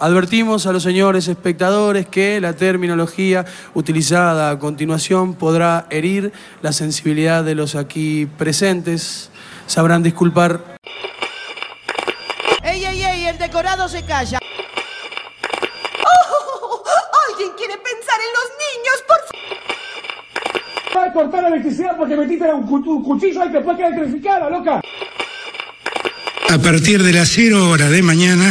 Advertimos a los señores espectadores que la terminología utilizada a continuación podrá herir la sensibilidad de los aquí presentes. Sabrán disculpar. ¡Ey, ey, ey! El decorado se calla. ¡Oh! ¿Alguien quiere pensar en los niños, por favor? Va a cortar la electricidad porque metiste un, cu- un cuchillo ahí que después queda electrificada, loca. A partir de las 0 horas de mañana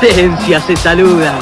Se saluda.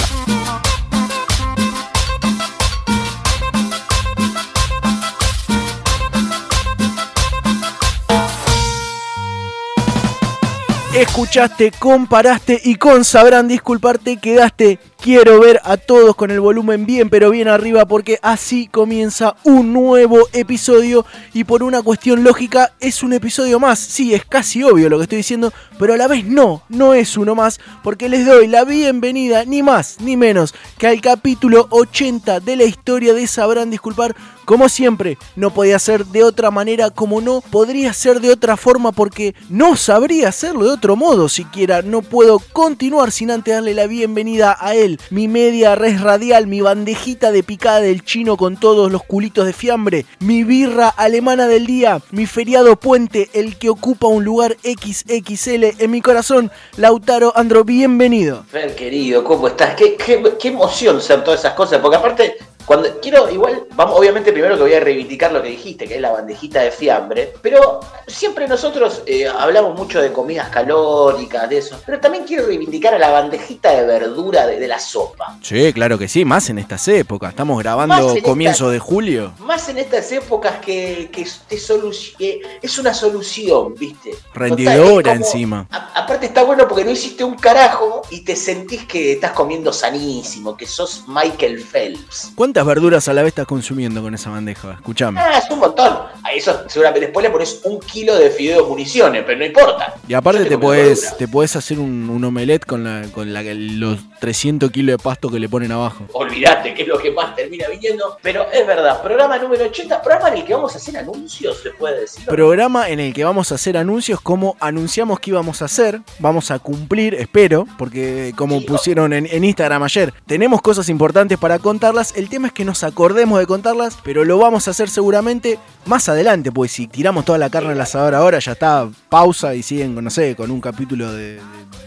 Escuchaste, comparaste y con sabrán disculparte quedaste. Quiero ver a todos con el volumen bien pero bien arriba porque así comienza un nuevo episodio y por una cuestión lógica es un episodio más. Sí, es casi obvio lo que estoy diciendo, pero a la vez no, no es uno más porque les doy la bienvenida ni más ni menos que al capítulo 80 de la historia de Sabrán Disculpar. Como siempre, no podía ser de otra manera como no podría ser de otra forma porque no sabría hacerlo de otro modo siquiera. No puedo continuar sin antes darle la bienvenida a él, mi media res radial, mi bandejita de picada del chino con todos los culitos de fiambre, mi birra alemana del día, mi feriado puente, el que ocupa un lugar XXL en mi corazón. Lautaro Andro, bienvenido. Fer, querido, ¿cómo estás? Qué, qué, qué emoción ser todas esas cosas, porque aparte, cuando quiero, igual, vamos, obviamente primero que voy a reivindicar lo que dijiste, que es la bandejita de fiambre, pero siempre nosotros eh, hablamos mucho de comidas calóricas, de eso, pero también quiero reivindicar a la bandejita de verdura de, de la sopa. Sí, claro que sí, más en estas épocas. Estamos grabando en comienzo esta- de julio. Más en estas épocas que, que te que es una solución, ¿viste? Rendidora como- encima. A- aparte está bueno porque no hiciste un carajo y te sentís que estás comiendo sanísimo, que sos Michael Phelps. ¿Cuántas verduras a la vez estás consumiendo con esa bandeja? Escuchame. Ah, es un montón. A eso seguramente después le pones un kilo de fideo municiones, pero no importa. Y aparte te verdura. te puedes hacer un, un omelette con, la, con la, los 300 kilos de pasto que le ponen abajo. Olvídate que es lo que más termina viniendo. Pero es verdad, programa número 80, programa en el que vamos a hacer anuncios, se puede decir. Programa en el que vamos a hacer anuncios como anunciamos que íbamos a hacer. Vamos a cumplir, espero, porque como pusieron en, en Instagram ayer, tenemos cosas importantes para contarlas. El tema es que nos acordemos de contarlas, pero lo vamos a hacer seguramente más adelante, pues si tiramos toda la carne al asador ahora, ya está, pausa y siguen, no sé, con un capítulo de, de,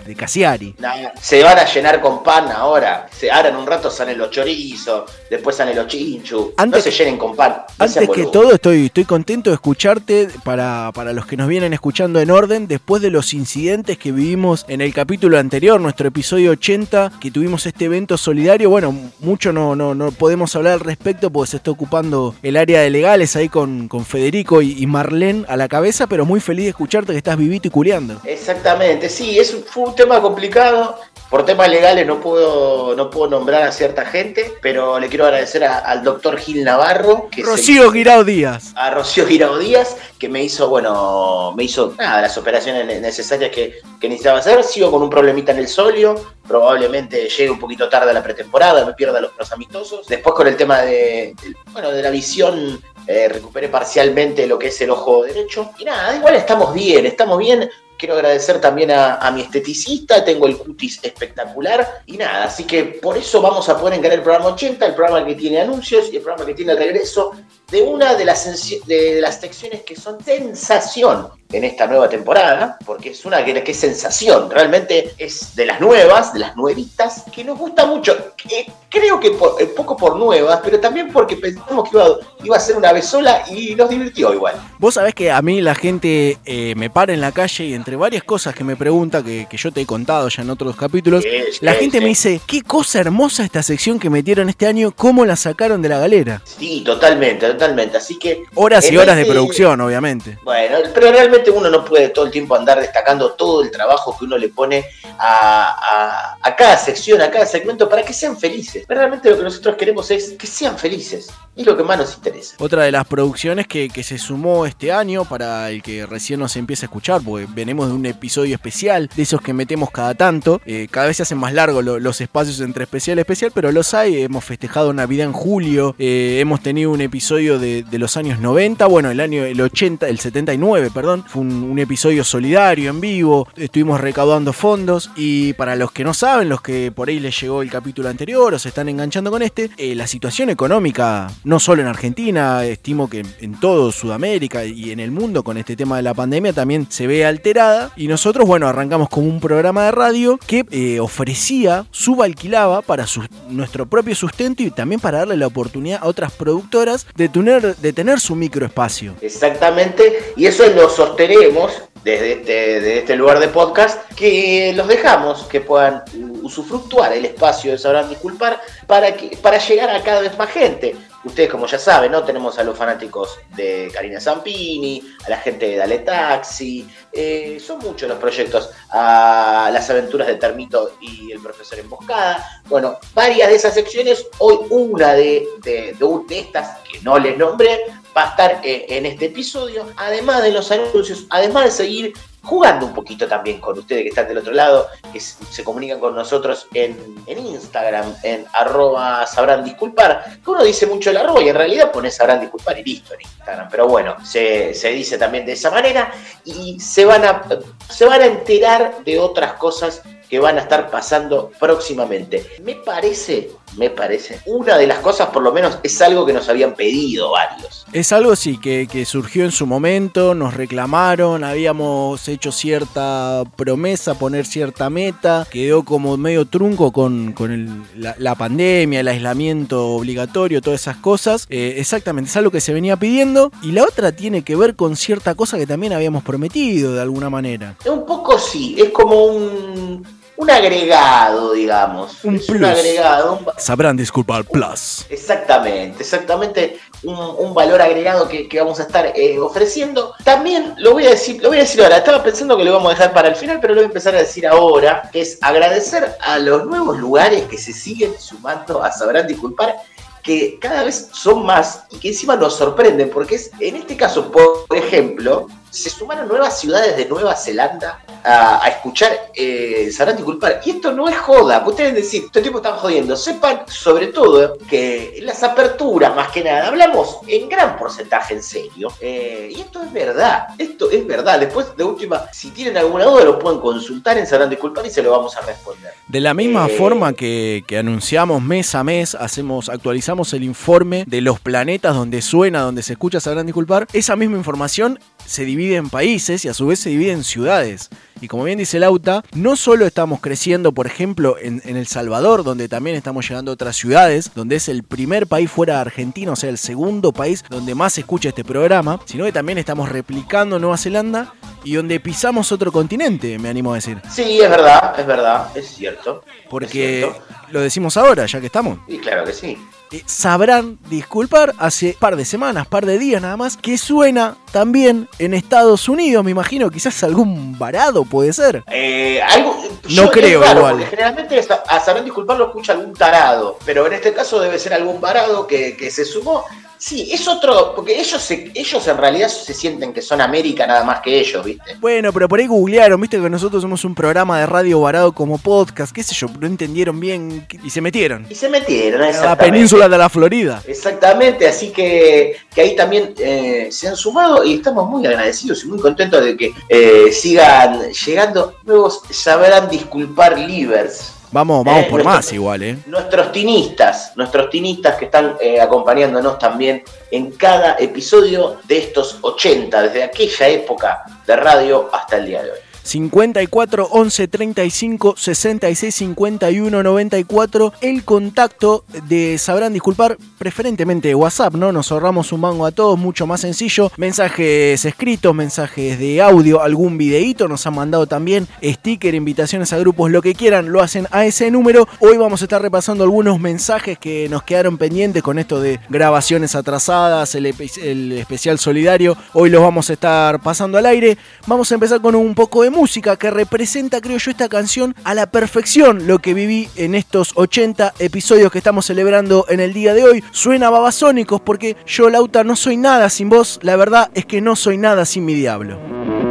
de Cassiari. Nah, se van a llenar con pan ahora. Se, ahora en un rato salen los chorizos, después salen los chinchu. Antes- no se llenen con pan. no Antes que todo, estoy, estoy contento de escucharte para, para los que nos vienen escuchando en orden, después de los incidentes que vivimos en el capítulo anterior, nuestro episodio 80, que tuvimos este evento solidario. Bueno, mucho no, no, no podemos hablar al respecto porque se está ocupando el área de legales ahí con, con Federico y, y Marlene a la cabeza, pero muy feliz de escucharte que estás vivito y culeando. Exactamente, sí, es, un- fue tema complicado. Por temas legales no puedo, no puedo nombrar a cierta gente, pero le quiero agradecer a- al doctor Gil Navarro. Que Rocío Guirao Díaz. a Rocío Girao Díaz, que me hizo, bueno, me hizo nada, las operaciones ne- necesarias que, que necesitaba hacer. Sigo con un problemita en el solio, probablemente llegue un poquito tarde a la pretemporada, me pierda los, los amistosos. Después con el tema de, bueno, de la visión, eh, recuperé parcialmente lo que es el ojo derecho. Y nada, igual estamos bien, estamos bien. Quiero agradecer también a, mi esteticista, tengo el cutis espectacular y nada, así que por eso vamos a poder encarar el programa 80, el programa que tiene anuncios y el programa que tiene el regreso de una de las, de, las secciones que son sensación en esta nueva temporada, porque es una que, que es sensación, realmente es de las nuevas, de las nuevitas, que nos gusta mucho. Eh, creo que por- un poco por nuevas, pero también porque pensamos que iba, iba a ser una vez sola y nos divirtió igual. Vos sabés que a mí la gente eh, me para en la calle y entre varias cosas que me pregunta, que, que yo te he contado ya en otros capítulos, Sí, la sí, gente sí. me dice, qué cosa hermosa esta sección que metieron este año, cómo la sacaron de la galera. Sí, totalmente, totalmente. Así que. Horas y horas de producción, obviamente. Bueno, pero realmente uno no puede todo el tiempo andar destacando todo el trabajo que uno le pone a, a- a cada sección, a cada segmento, para que sean felices. Pero realmente lo que nosotros queremos es que sean felices. Es lo que más nos interesa. Otra de las producciones que, que se sumó este año para el que recién nos empieza a escuchar, porque venimos de un episodio especial, de esos que metemos cada tanto. Eh, cada vez se hacen más largos lo- los espacios entre especial y especial, pero los hay. Hemos festejado Navidad en julio, eh, hemos tenido un episodio de, los años 90, bueno, el año el 80, el 79, perdón. Fue un, episodio solidario en vivo, estuvimos recaudando fondos y para los que no saben, los que por ahí les llegó el capítulo anterior o se están enganchando con este, eh, la situación económica, no solo en Argentina, estimo que en todo Sudamérica y en el mundo con este tema de la pandemia también se ve alterada y nosotros, bueno, arrancamos como un programa de radio que eh, ofrecía, subalquilaba para nuestro propio sustento y también para darle la oportunidad a otras productoras de de tener su microespacio. Exactamente, y eso lo sostenemos desde este, desde este lugar de podcast, que los dejamos que puedan usufructuar el espacio de Sabrán Disculpar para, que, para llegar a cada vez más gente. Ustedes, como ya saben, ¿no? Tenemos a los fanáticos de Karina Zampini, a la gente de Dale Taxi, eh, son muchos los proyectos, a las aventuras de Termito y el profesor Emboscada. Bueno, varias de esas secciones, hoy una de, de, de- de estas que no les nombré, va a estar eh, en este episodio, además de los anuncios, además de seguir jugando un poquito también con ustedes que están del otro lado, que se comunican con nosotros en, en Instagram, en arroba sabrán disculpar, que uno dice mucho el arroba y en realidad pone sabrán disculpar y listo en Instagram, pero bueno, se, se dice también de esa manera y se van, a, se van a enterar de otras cosas que van a estar pasando próximamente. Me parece, me parece, una de las cosas por lo menos es algo que nos habían pedido varios. Es algo sí que, que surgió en su momento, nos reclamaron, habíamos hecho cierta promesa, poner cierta meta, quedó como medio trunco con, con el- la, la pandemia, el aislamiento obligatorio, todas esas cosas. Eh, exactamente, es algo que se venía pidiendo. Y la otra tiene que ver con cierta cosa que también habíamos prometido de alguna manera. Un poco sí, es como un, un agregado, digamos. Un plus. agregado, un- Sabrán disculpar, plus. Exactamente, exactamente un, un valor agregado que, que vamos a estar eh, ofreciendo. También lo voy a decir, lo voy a decir ahora. Estaba pensando que lo vamos a dejar para el final, pero lo voy a empezar a decir ahora, que es agradecer a los nuevos lugares que se siguen sumando a Sabrán Disculpar que cada vez son más y que encima nos sorprenden, porque es, en este caso, por ejemplo, se sumaron nuevas ciudades de Nueva Zelanda a, a escuchar eh, Sabrán Disculpar. Y esto no es joda, ustedes decir, todo el tiempo están jodiendo. Sepan, sobre todo, que en las aperturas, más que nada, hablamos en gran porcentaje en serio. Eh, y esto es verdad, esto es verdad. Después, de última, si tienen alguna duda, lo pueden consultar en Sabrán Disculpar y se lo vamos a responder. De la misma Eh, forma que, que anunciamos mes a mes, hacemos, actualizamos el informe de los planetas donde suena, donde se escucha, sabrán disculpar, esa misma información se divide en países y a su vez se divide en ciudades. Y como bien dice Lauta, no solo estamos creciendo, por ejemplo, en, en El Salvador, donde también estamos llegando a otras ciudades, donde es el primer país fuera de Argentina, o sea, el segundo país donde más se escucha este programa, sino que también estamos replicando Nueva Zelanda y donde pisamos otro continente, me animo a decir. Sí, es verdad, es verdad, es cierto. Porque Es cierto. lo decimos ahora, ya que estamos. Y claro que sí. Eh, sabrán disculpar hace par de semanas, par de días nada más, que suena también en Estados Unidos, me imagino, quizás algún varado puede ser. Eh, algo, No creo raro, igual. generalmente a, saber disculpar lo escucha algún tarado, pero en este caso debe ser algún varado que, que se sumó. Sí, es otro, porque ellos, se- ellos en realidad se sienten que son América nada más que ellos, ¿viste? Bueno, pero por ahí googlearon, viste que nosotros somos un programa de radio varado como podcast, qué sé yo, no entendieron bien y se metieron. Y se metieron a la exactamente. Península de la Florida. Exactamente, así que, que ahí también eh, se han sumado y estamos muy agradecidos y muy contentos de que eh, sigan llegando nuevos, sabrán disculpar livers. Vamos, vamos Eh, por más igual, ¿eh? Nuestros tinistas, nuestros tinistas que están eh, acompañándonos también en cada episodio de estos 80, desde aquella época de radio hasta el día de hoy. 54 11 35 66 51 94 el contacto de sabrán disculpar preferentemente WhatsApp no nos ahorramos un mango a todos mucho más sencillo. Mensajes escritos mensajes de audio algún videíto. Nos han mandado también sticker invitaciones a grupos lo que quieran lo hacen a ese número. Hoy vamos a estar repasando algunos mensajes que nos quedaron pendientes con esto de grabaciones atrasadas el, el especial solidario. Hoy los vamos a estar pasando al aire. Vamos a empezar con un poco de música que representa, creo yo, esta canción a la perfección lo que viví en estos 80 episodios que estamos celebrando en el día de hoy. Suena babasónicos porque yo, Lauta, no soy nada sin vos. La verdad es que no soy nada sin mi diablo.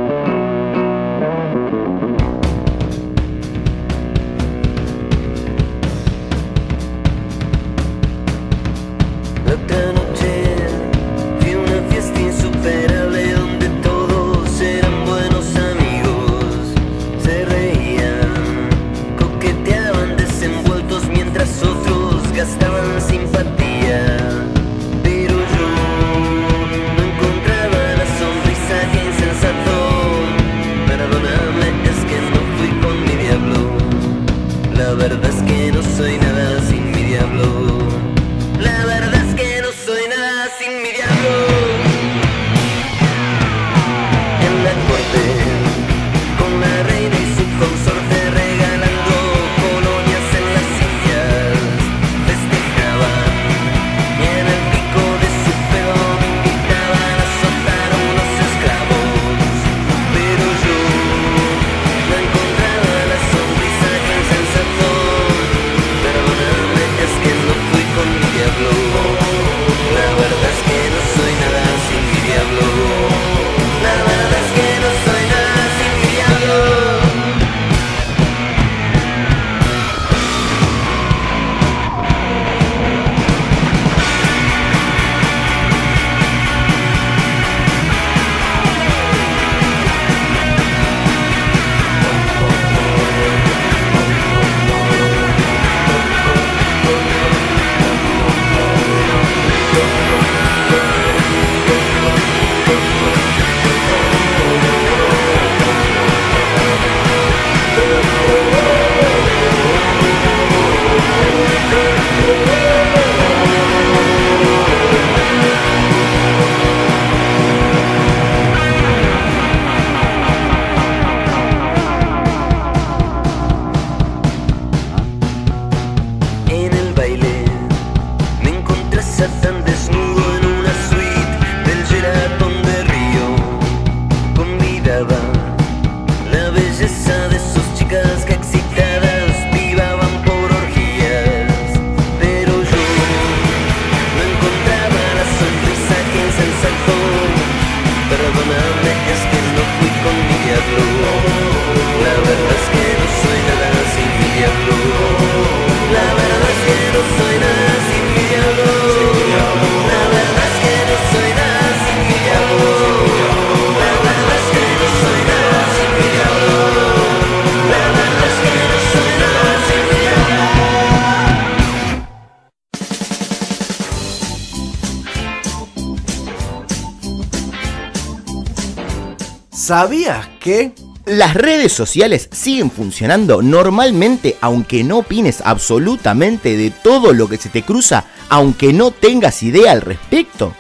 ¿Sabías que? Las redes sociales siguen funcionando normalmente aunque no opines absolutamente de todo lo que se te cruza, aunque no tengas idea al respecto.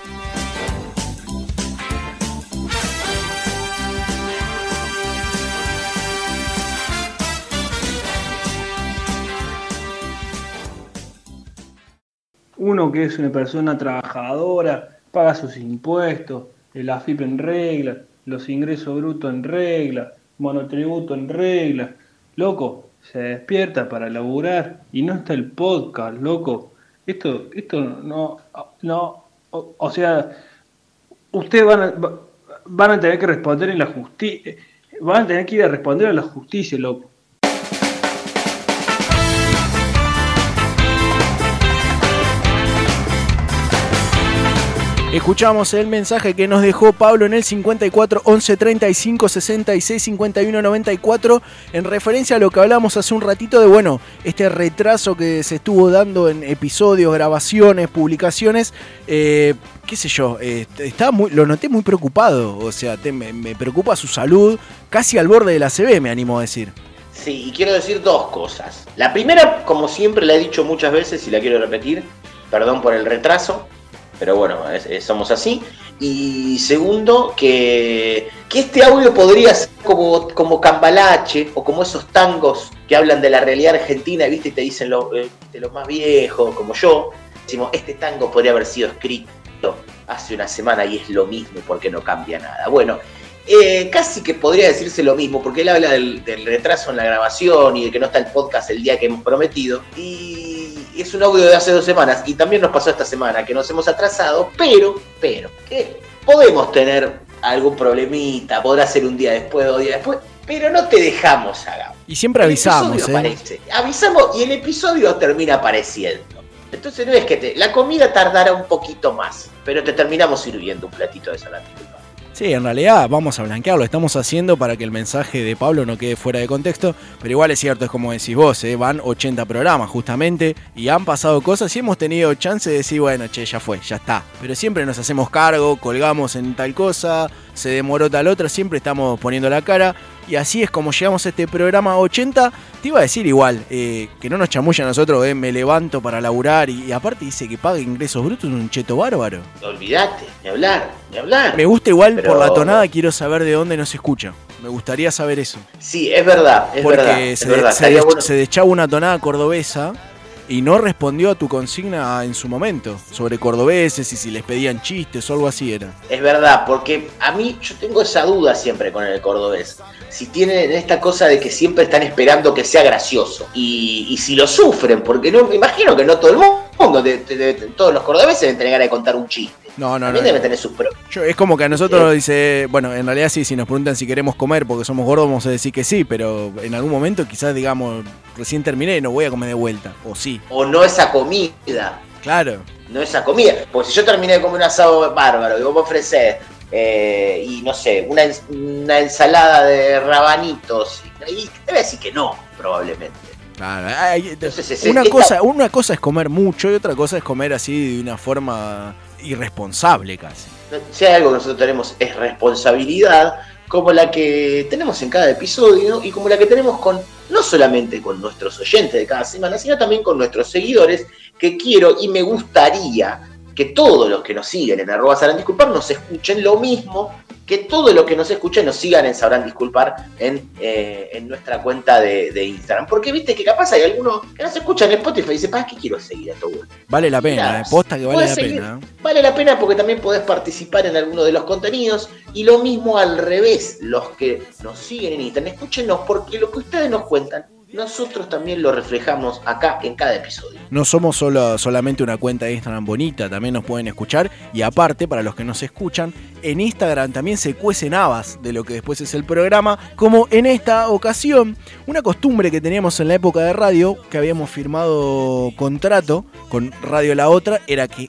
Uno que es una persona trabajadora, paga sus impuestos, el AFIP en regla, los ingresos brutos en regla, monotributo en regla. Loco, se despierta para laburar y no está el podcast, loco. Esto, esto no, no, o, o sea, ustedes van a, va- van a tener que responder en la justicia, van a tener que ir a responder a la justicia, loco. Escuchamos el mensaje que nos dejó Pablo en el 54 11 35 66 51 94 en referencia a lo que hablamos hace un ratito de, bueno, este retraso que se estuvo dando en episodios, grabaciones, publicaciones. Eh, qué sé yo, eh, estaba lo noté muy preocupado, o sea, me, me preocupa su salud, casi al borde de la CB, me animo a decir. Sí, y quiero decir dos cosas. La primera, como siempre la he dicho muchas veces y la quiero repetir, perdón por el retraso, pero bueno, somos así. Y segundo, que, que este audio podría ser como, como Cambalache o como esos tangos que hablan de la realidad argentina, ¿viste? Y te dicen lo- eh, de los más viejos, como yo. Decimos, este tango podría haber sido escrito hace una semana y es lo mismo porque no cambia nada. Bueno, eh, casi que podría decirse lo mismo, porque él habla del, del retraso en la grabación y de que no está el podcast el día que hemos prometido. Y es un audio de hace dos semanas, y también nos pasó esta semana que nos hemos atrasado, pero, pero, que podemos tener algún problemita, podrá ser un día después, dos días después, pero no te dejamos, Agam. Y siempre El avisamos, episodio ¿eh? aparece. Avisamos y el episodio termina apareciendo. Entonces no es que te, la comida tardará un poquito más, pero te terminamos sirviendo un platito de salami. Sí, en realidad vamos a blanquearlo, estamos haciendo para que el mensaje de Pablo no quede fuera de contexto, pero igual es cierto, es como decís vos, ¿eh? van 80 programas justamente y han pasado cosas y hemos tenido chance de decir, bueno, che, ya fue, ya está. Pero siempre nos hacemos cargo, colgamos en tal cosa, se demoró tal otra, siempre estamos poniendo la cara y así es como llegamos a este programa 80. Te iba a decir igual, eh, que no nos chamulla a nosotros, eh, me levanto para laburar y, y aparte dice que paga ingresos brutos, un cheto bárbaro. Olvídate, ni hablar, ni hablar. Me gusta igual Pero- por la tonada, quiero saber de dónde nos escucha. Me gustaría saber eso. Sí, es verdad, es Porque verdad. se, de- verdad. se des- bueno- se deschaba una tonada cordobesa y no respondió a tu consigna en su momento sobre cordobeses y si les pedían chistes o algo así era. Es verdad, porque a mí yo tengo esa duda siempre con el cordobés. Si tienen esta cosa de que siempre están esperando que sea gracioso. Y, y si lo sufren, porque no me imagino que no todo el mundo, de- de- de- todos los cordobeses deben tener ganas de contar un chiste. No, no, no. También deben tener sus propios. Yo- es como que a nosotros nos dice, bueno, en realidad sí, si nos preguntan si queremos comer porque somos gordos, vamos a decir que sí, pero en algún momento quizás digamos, recién terminé, no voy a comer de vuelta. O sí. O no esa comida. Claro. No esa comida. Porque si yo terminé de comer un asado bárbaro y vos me ofrecés, eh, y no sé, una, una ensalada de rabanitos, y te voy a decir que no, probablemente. Claro, hay- Entonces, es- una, cosa, una cosa es comer mucho y otra cosa es comer así de una forma irresponsable casi. si hay algo que nosotros tenemos es responsabilidad, como la que tenemos en cada episodio y como la que tenemos con no solamente con nuestros oyentes de cada semana, sino también con nuestros seguidores, que quiero y me gustaría que todos los que nos siguen en arroba sabrán disculpar nos escuchen lo mismo que todos los que nos escuchen nos sigan en sabrán disculpar en, eh, en nuestra cuenta de, de Instagram. Porque viste que capaz hay algunos que nos escuchan en Spotify y dicen, ¿para qué quiero seguir a esto? Vale la pena, Mirá, eh, posta que vale la seguir. pena. eh. Vale la pena porque también podés participar en alguno de los contenidos y lo mismo al revés, los que nos siguen en Instagram, escúchenos porque lo que ustedes nos cuentan, nosotros también lo reflejamos acá en cada episodio. No somos solo, solamente una cuenta de Instagram bonita, también nos pueden escuchar. Y aparte, para los que nos escuchan, en Instagram también se cuecen habas de lo que después es el programa, como en esta ocasión, una costumbre que teníamos en la época de radio, que habíamos firmado contrato con Radio La Otra, era que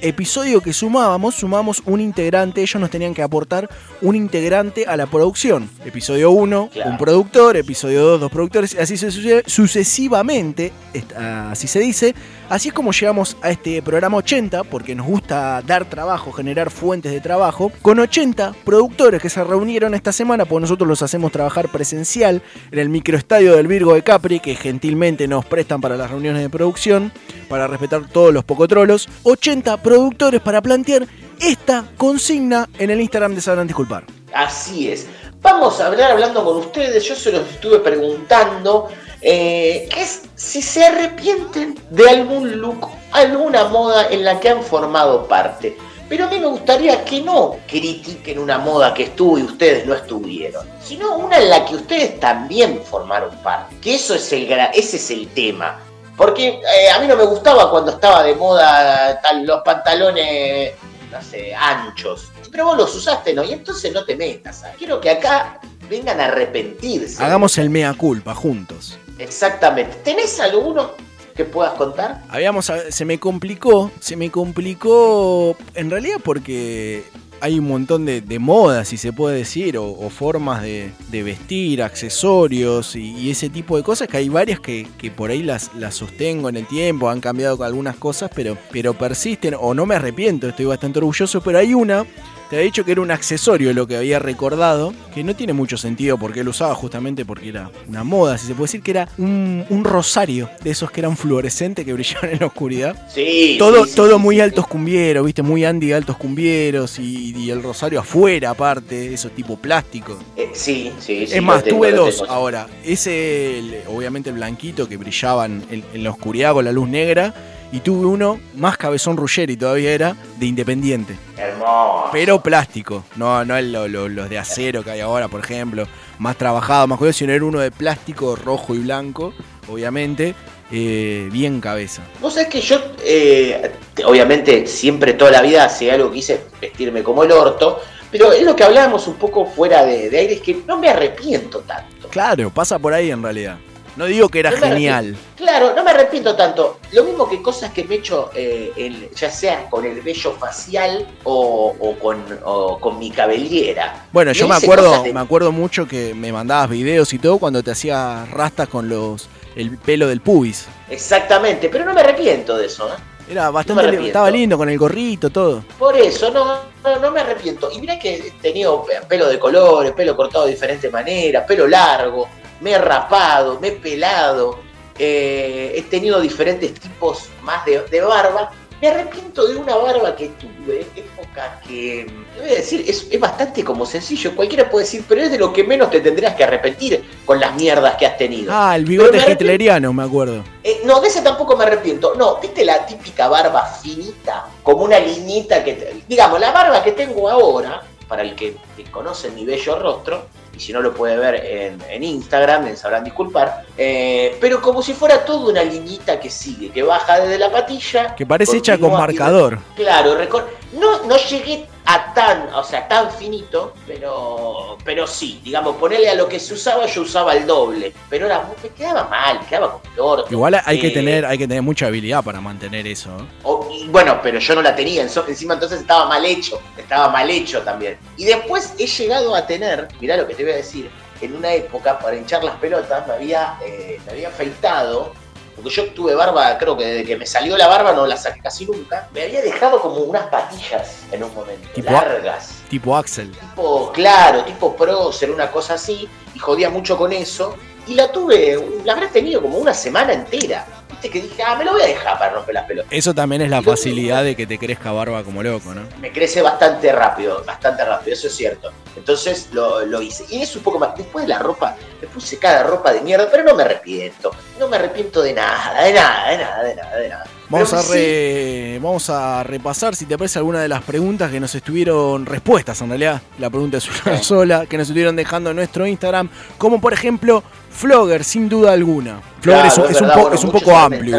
episodio que sumábamos, sumamos un integrante, ellos nos tenían que aportar un integrante a la producción. Episodio 1, un productor, episodio 2, dos productores, así suce- sucesivamente, est- así se dice. Así es como llegamos a este programa 80, porque nos gusta dar trabajo, generar fuentes de trabajo, con 80 productores que se reunieron esta semana, porque nosotros los hacemos trabajar presencial en el microestadio del Virgo de Capri, que gentilmente nos prestan para las reuniones de producción, para respetar todos los pocotrolos. 80 productores para plantear esta consigna en el Instagram de Sabrán Disculpar. Así es. Vamos a hablar hablando con ustedes, yo se los estuve preguntando, eh, es si se arrepienten de algún look, alguna moda en la que han formado parte. Pero a mí me gustaría que no critiquen una moda que estuvo y ustedes no estuvieron, sino una en la que ustedes también formaron parte. Que eso es el, ese es el tema. Porque eh, a mí no me gustaba cuando estaba de moda tal, los pantalones, no sé, anchos. Pero vos los usaste, ¿no? Y entonces no te metas. ¿sabes? Quiero que acá vengan a arrepentirse. Hagamos el mea culpa juntos. Exactamente. ¿Tenés alguno? que puedas contar? Habíamos, se me complicó, se me complicó en realidad porque hay un montón de, de modas, si se puede decir, o, o formas de, de vestir, accesorios y, y ese tipo de cosas, que hay varias que, que por ahí las, las sostengo en el tiempo, han cambiado algunas cosas, pero, pero persisten, o no me arrepiento, estoy bastante orgulloso, pero hay una te había dicho que era un accesorio lo que había recordado, que no tiene mucho sentido porque lo usaba justamente porque era una moda, si se puede decir que era un, un rosario de esos que eran fluorescentes que brillaban en la oscuridad. Sí. Todo, sí, todo sí, muy sí. altos cumbieros, viste, muy Andy altos cumbieros y, y el rosario afuera aparte, eso tipo plástico. Eh, sí, sí, sí. es más, tengo, tuve dos ahora. Ese, el- obviamente el blanquito que brillaban en, en la oscuridad con la luz negra. Y tuve uno, más cabezón Ruggeri todavía era, de Independiente. Hermoso. Pero plástico, no, no el- lo- lo- los de acero que hay ahora, por ejemplo, más trabajado, más curioso, sino era uno de plástico rojo y blanco, obviamente, eh, bien cabeza. Vos sabés que yo, eh, te- obviamente, siempre toda la vida hacía algo que hice, vestirme como el orto, pero es lo que hablábamos un poco fuera de, de aire, es que no me arrepiento tanto. Claro, pasa por ahí en realidad. No digo que era No genial. Claro, no me arrepiento tanto. Lo mismo que cosas que me he hecho, eh, ya sea con el vello facial o, o con, o con mi cabellera. Bueno, yo Me acuerdo, de- me acuerdo mucho que me mandabas videos y todo cuando te hacías rastas con los el pelo del pubis. Exactamente, pero no me arrepiento de eso. ¿eh? Era No bastante arrepiento. estaba lindo con el gorrito, todo. Por eso, no, no, no me arrepiento. Y mirá que he tenido pelo de colores, pelo cortado de diferentes maneras, pelo largo, me he rapado, me he pelado, eh, he tenido diferentes tipos más de, de barba. Me arrepiento de una barba que tuve, época que, te voy a decir, es, es bastante como sencillo. Cualquiera puede decir, pero es de lo que menos te tendrías que arrepentir con las mierdas que has tenido. Ah, el bigote me hitleriano, me acuerdo. eh, no, de ese tampoco me arrepiento. No, ¿viste la típica barba finita? Como una liñita que... digamos, la barba que tengo ahora, para el que, que conoce mi bello rostro, y si no lo puede ver en, en Instagram, me sabrán disculpar, eh, pero como si fuera toda una liñita que sigue, que baja desde la patilla. Que parece hecha con continúa y- marcador. Claro, no, no llegué a tan, o sea, tan finito, pero, pero sí, digamos, ponerle a lo que se usaba, yo usaba el doble, pero era, muy- me quedaba mal, quedaba como el orto. Igual hay que Eh, tener, hay que tener mucha habilidad para mantener eso. ¿eh? o- y bueno, pero yo no la tenía, encima entonces estaba mal hecho, estaba mal hecho también. Y después he llegado a tener, mirá lo que te voy a decir, en una época para hinchar las pelotas me había, eh, me había afeitado, porque yo tuve barba, creo que desde que me salió la barba no la saqué casi nunca, me había dejado como unas patillas en un momento, Tipo- largas. Tipo Axel. Tipo, claro, tipo prócer, una cosa así, y jodía mucho con eso. Y la tuve, la habré tenido como una semana entera. Viste que dije, ah, me lo voy a dejar para romper las pelotas. Eso también es la facilidad de que te crezca barba como loco, ¿no? Me crece bastante rápido, bastante rápido, eso es cierto. Entonces lo, lo hice. Y es un poco más. Después de la ropa, me puse cada ropa de mierda, pero no me arrepiento. No me arrepiento de nada, de nada, de nada, de nada, de nada. Vamos a, sí, vamos a repasar, si te parece, alguna de las preguntas que nos estuvieron, respuestas en realidad, la pregunta es una sola, que nos estuvieron dejando en nuestro Instagram, como por ejemplo, Flogger, sin duda alguna. Flogger Claro, es, un- es un, verdad, po- bueno, es un poco amplio.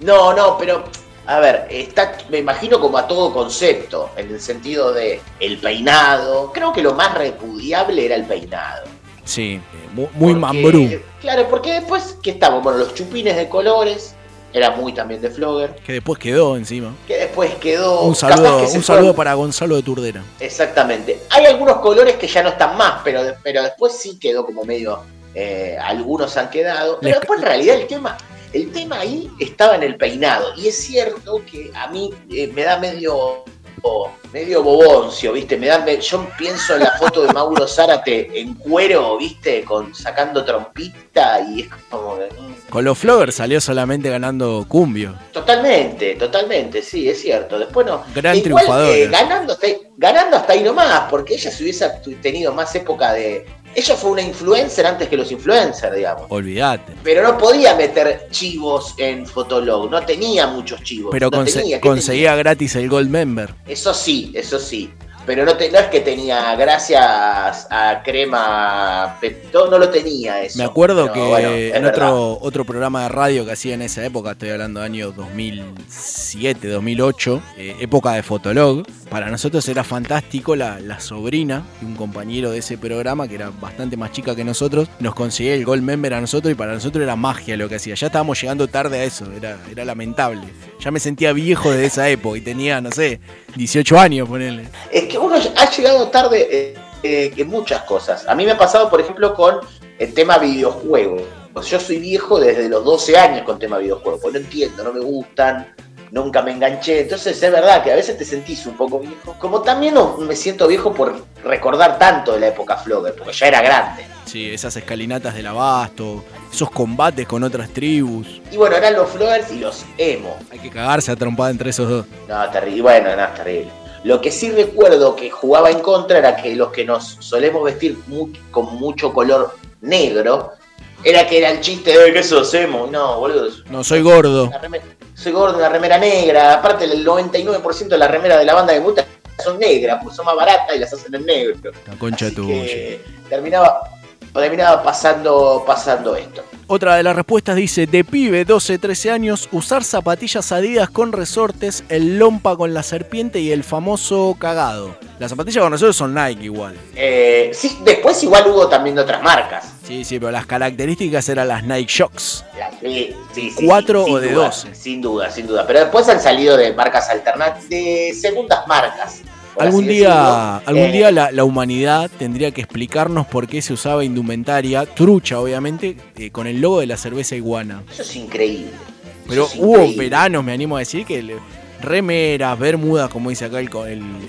No, no, pero a ver, está, me imagino como a todo concepto, en el sentido de el peinado. Creo que lo más repudiable era el peinado. Sí, eh, mu- muy, Porque- mambrú. Claro, porque después, ¿qué estamos? Bueno, los chupines de colores, era muy también de Flogger, Que después quedó encima. que después quedó... Un saludo, que un saludo para Gonzalo de Turdera. Exactamente. Hay algunos colores que ya no están más, pero, pero después sí quedó como medio. Eh, algunos han quedado. Pero Les- después en realidad el tema, el tema ahí estaba en el peinado. Y es cierto que a mí eh, me da medio. medio boboncio, ¿viste? Me da, me- yo pienso en la foto de Mauro Zárate en cuero, ¿viste? Con, sacando trompita y es como. mm, Con los Flogger salió solamente ganando cumbio. Totalmente, totalmente, sí, es cierto. Después no. Gran Igual, eh, ganando, hasta ahí, ganando hasta ahí nomás, porque ella se hubiese tenido más época de. Ella fue una influencer antes que los influencers, digamos. Olvídate. Pero no podía meter chivos en Fotolog, no tenía muchos chivos. Pero no conse- tenía, ¿qué conseguía gratis el Gold Member. Eso sí, eso sí. Pero no, te, no es que tenía, gracias a crema Pepto, no lo tenía eso. Me acuerdo que bueno, en otro, otro programa de radio que hacía en esa época, estoy hablando de año 2007, 2008, eh, época de Fotolog, para nosotros era fantástico la, la sobrina de un compañero de ese programa, que era bastante más chica que nosotros, nos conseguía el Gold Member a nosotros y para nosotros era magia lo que hacía. Ya estábamos llegando tarde a eso, era, era lamentable. Ya me sentía viejo de esa época y tenía, no sé, 18 años, ponele. Es que uno ha llegado tarde eh, eh, en muchas cosas. A mí me ha pasado, por ejemplo, con el tema videojuegos. Pues yo soy viejo desde los 12 años con tema videojuegos. Pues no entiendo, no me gustan, nunca me enganché. Entonces es verdad que a veces te sentís un poco viejo. Como también no me siento viejo por recordar tanto de la época Flogger, porque ya era grande. Sí, esas escalinatas del abasto, esos combates con otras tribus. Y bueno, eran los Floggers y los emo. Hay que cagarse a trompada entre esos dos. No, terrible. Bueno, no, terrible. Lo que sí recuerdo que jugaba en contra era que los que nos solemos vestir con mucho color negro, era que era el chiste de que sos emo. No, boludo. No, soy gordo. Remera- soy gordo, una remera negra. Aparte, el 99% de la remera de la banda de Muta son negras, pues son más baratas y las hacen en negro. La concha de tu. Que terminaba, terminaba pasando, pasando esto. Otra de las respuestas dice, de pibe, 12, 13 años, usar zapatillas adidas con resortes, el lompa con la serpiente y el famoso cagado. Las zapatillas con resortes son Nike igual. Eh, sí, después igual hubo también de otras marcas. Sí, sí, pero las características eran las Nike Shocks. La- Sí, sí, sí, ¿Cuatro o de duda, 12? Sin duda, sin duda. Pero después han salido de marcas alternativas, de segundas marcas. Algún día, algún Eh, día la, la humanidad tendría que explicarnos por qué se usaba indumentaria, trucha obviamente, eh, con el logo de la cerveza iguana. Eso es increíble. Pero es hubo increíble. veranos, me animo a decir, que remeras, bermudas, como dice acá el,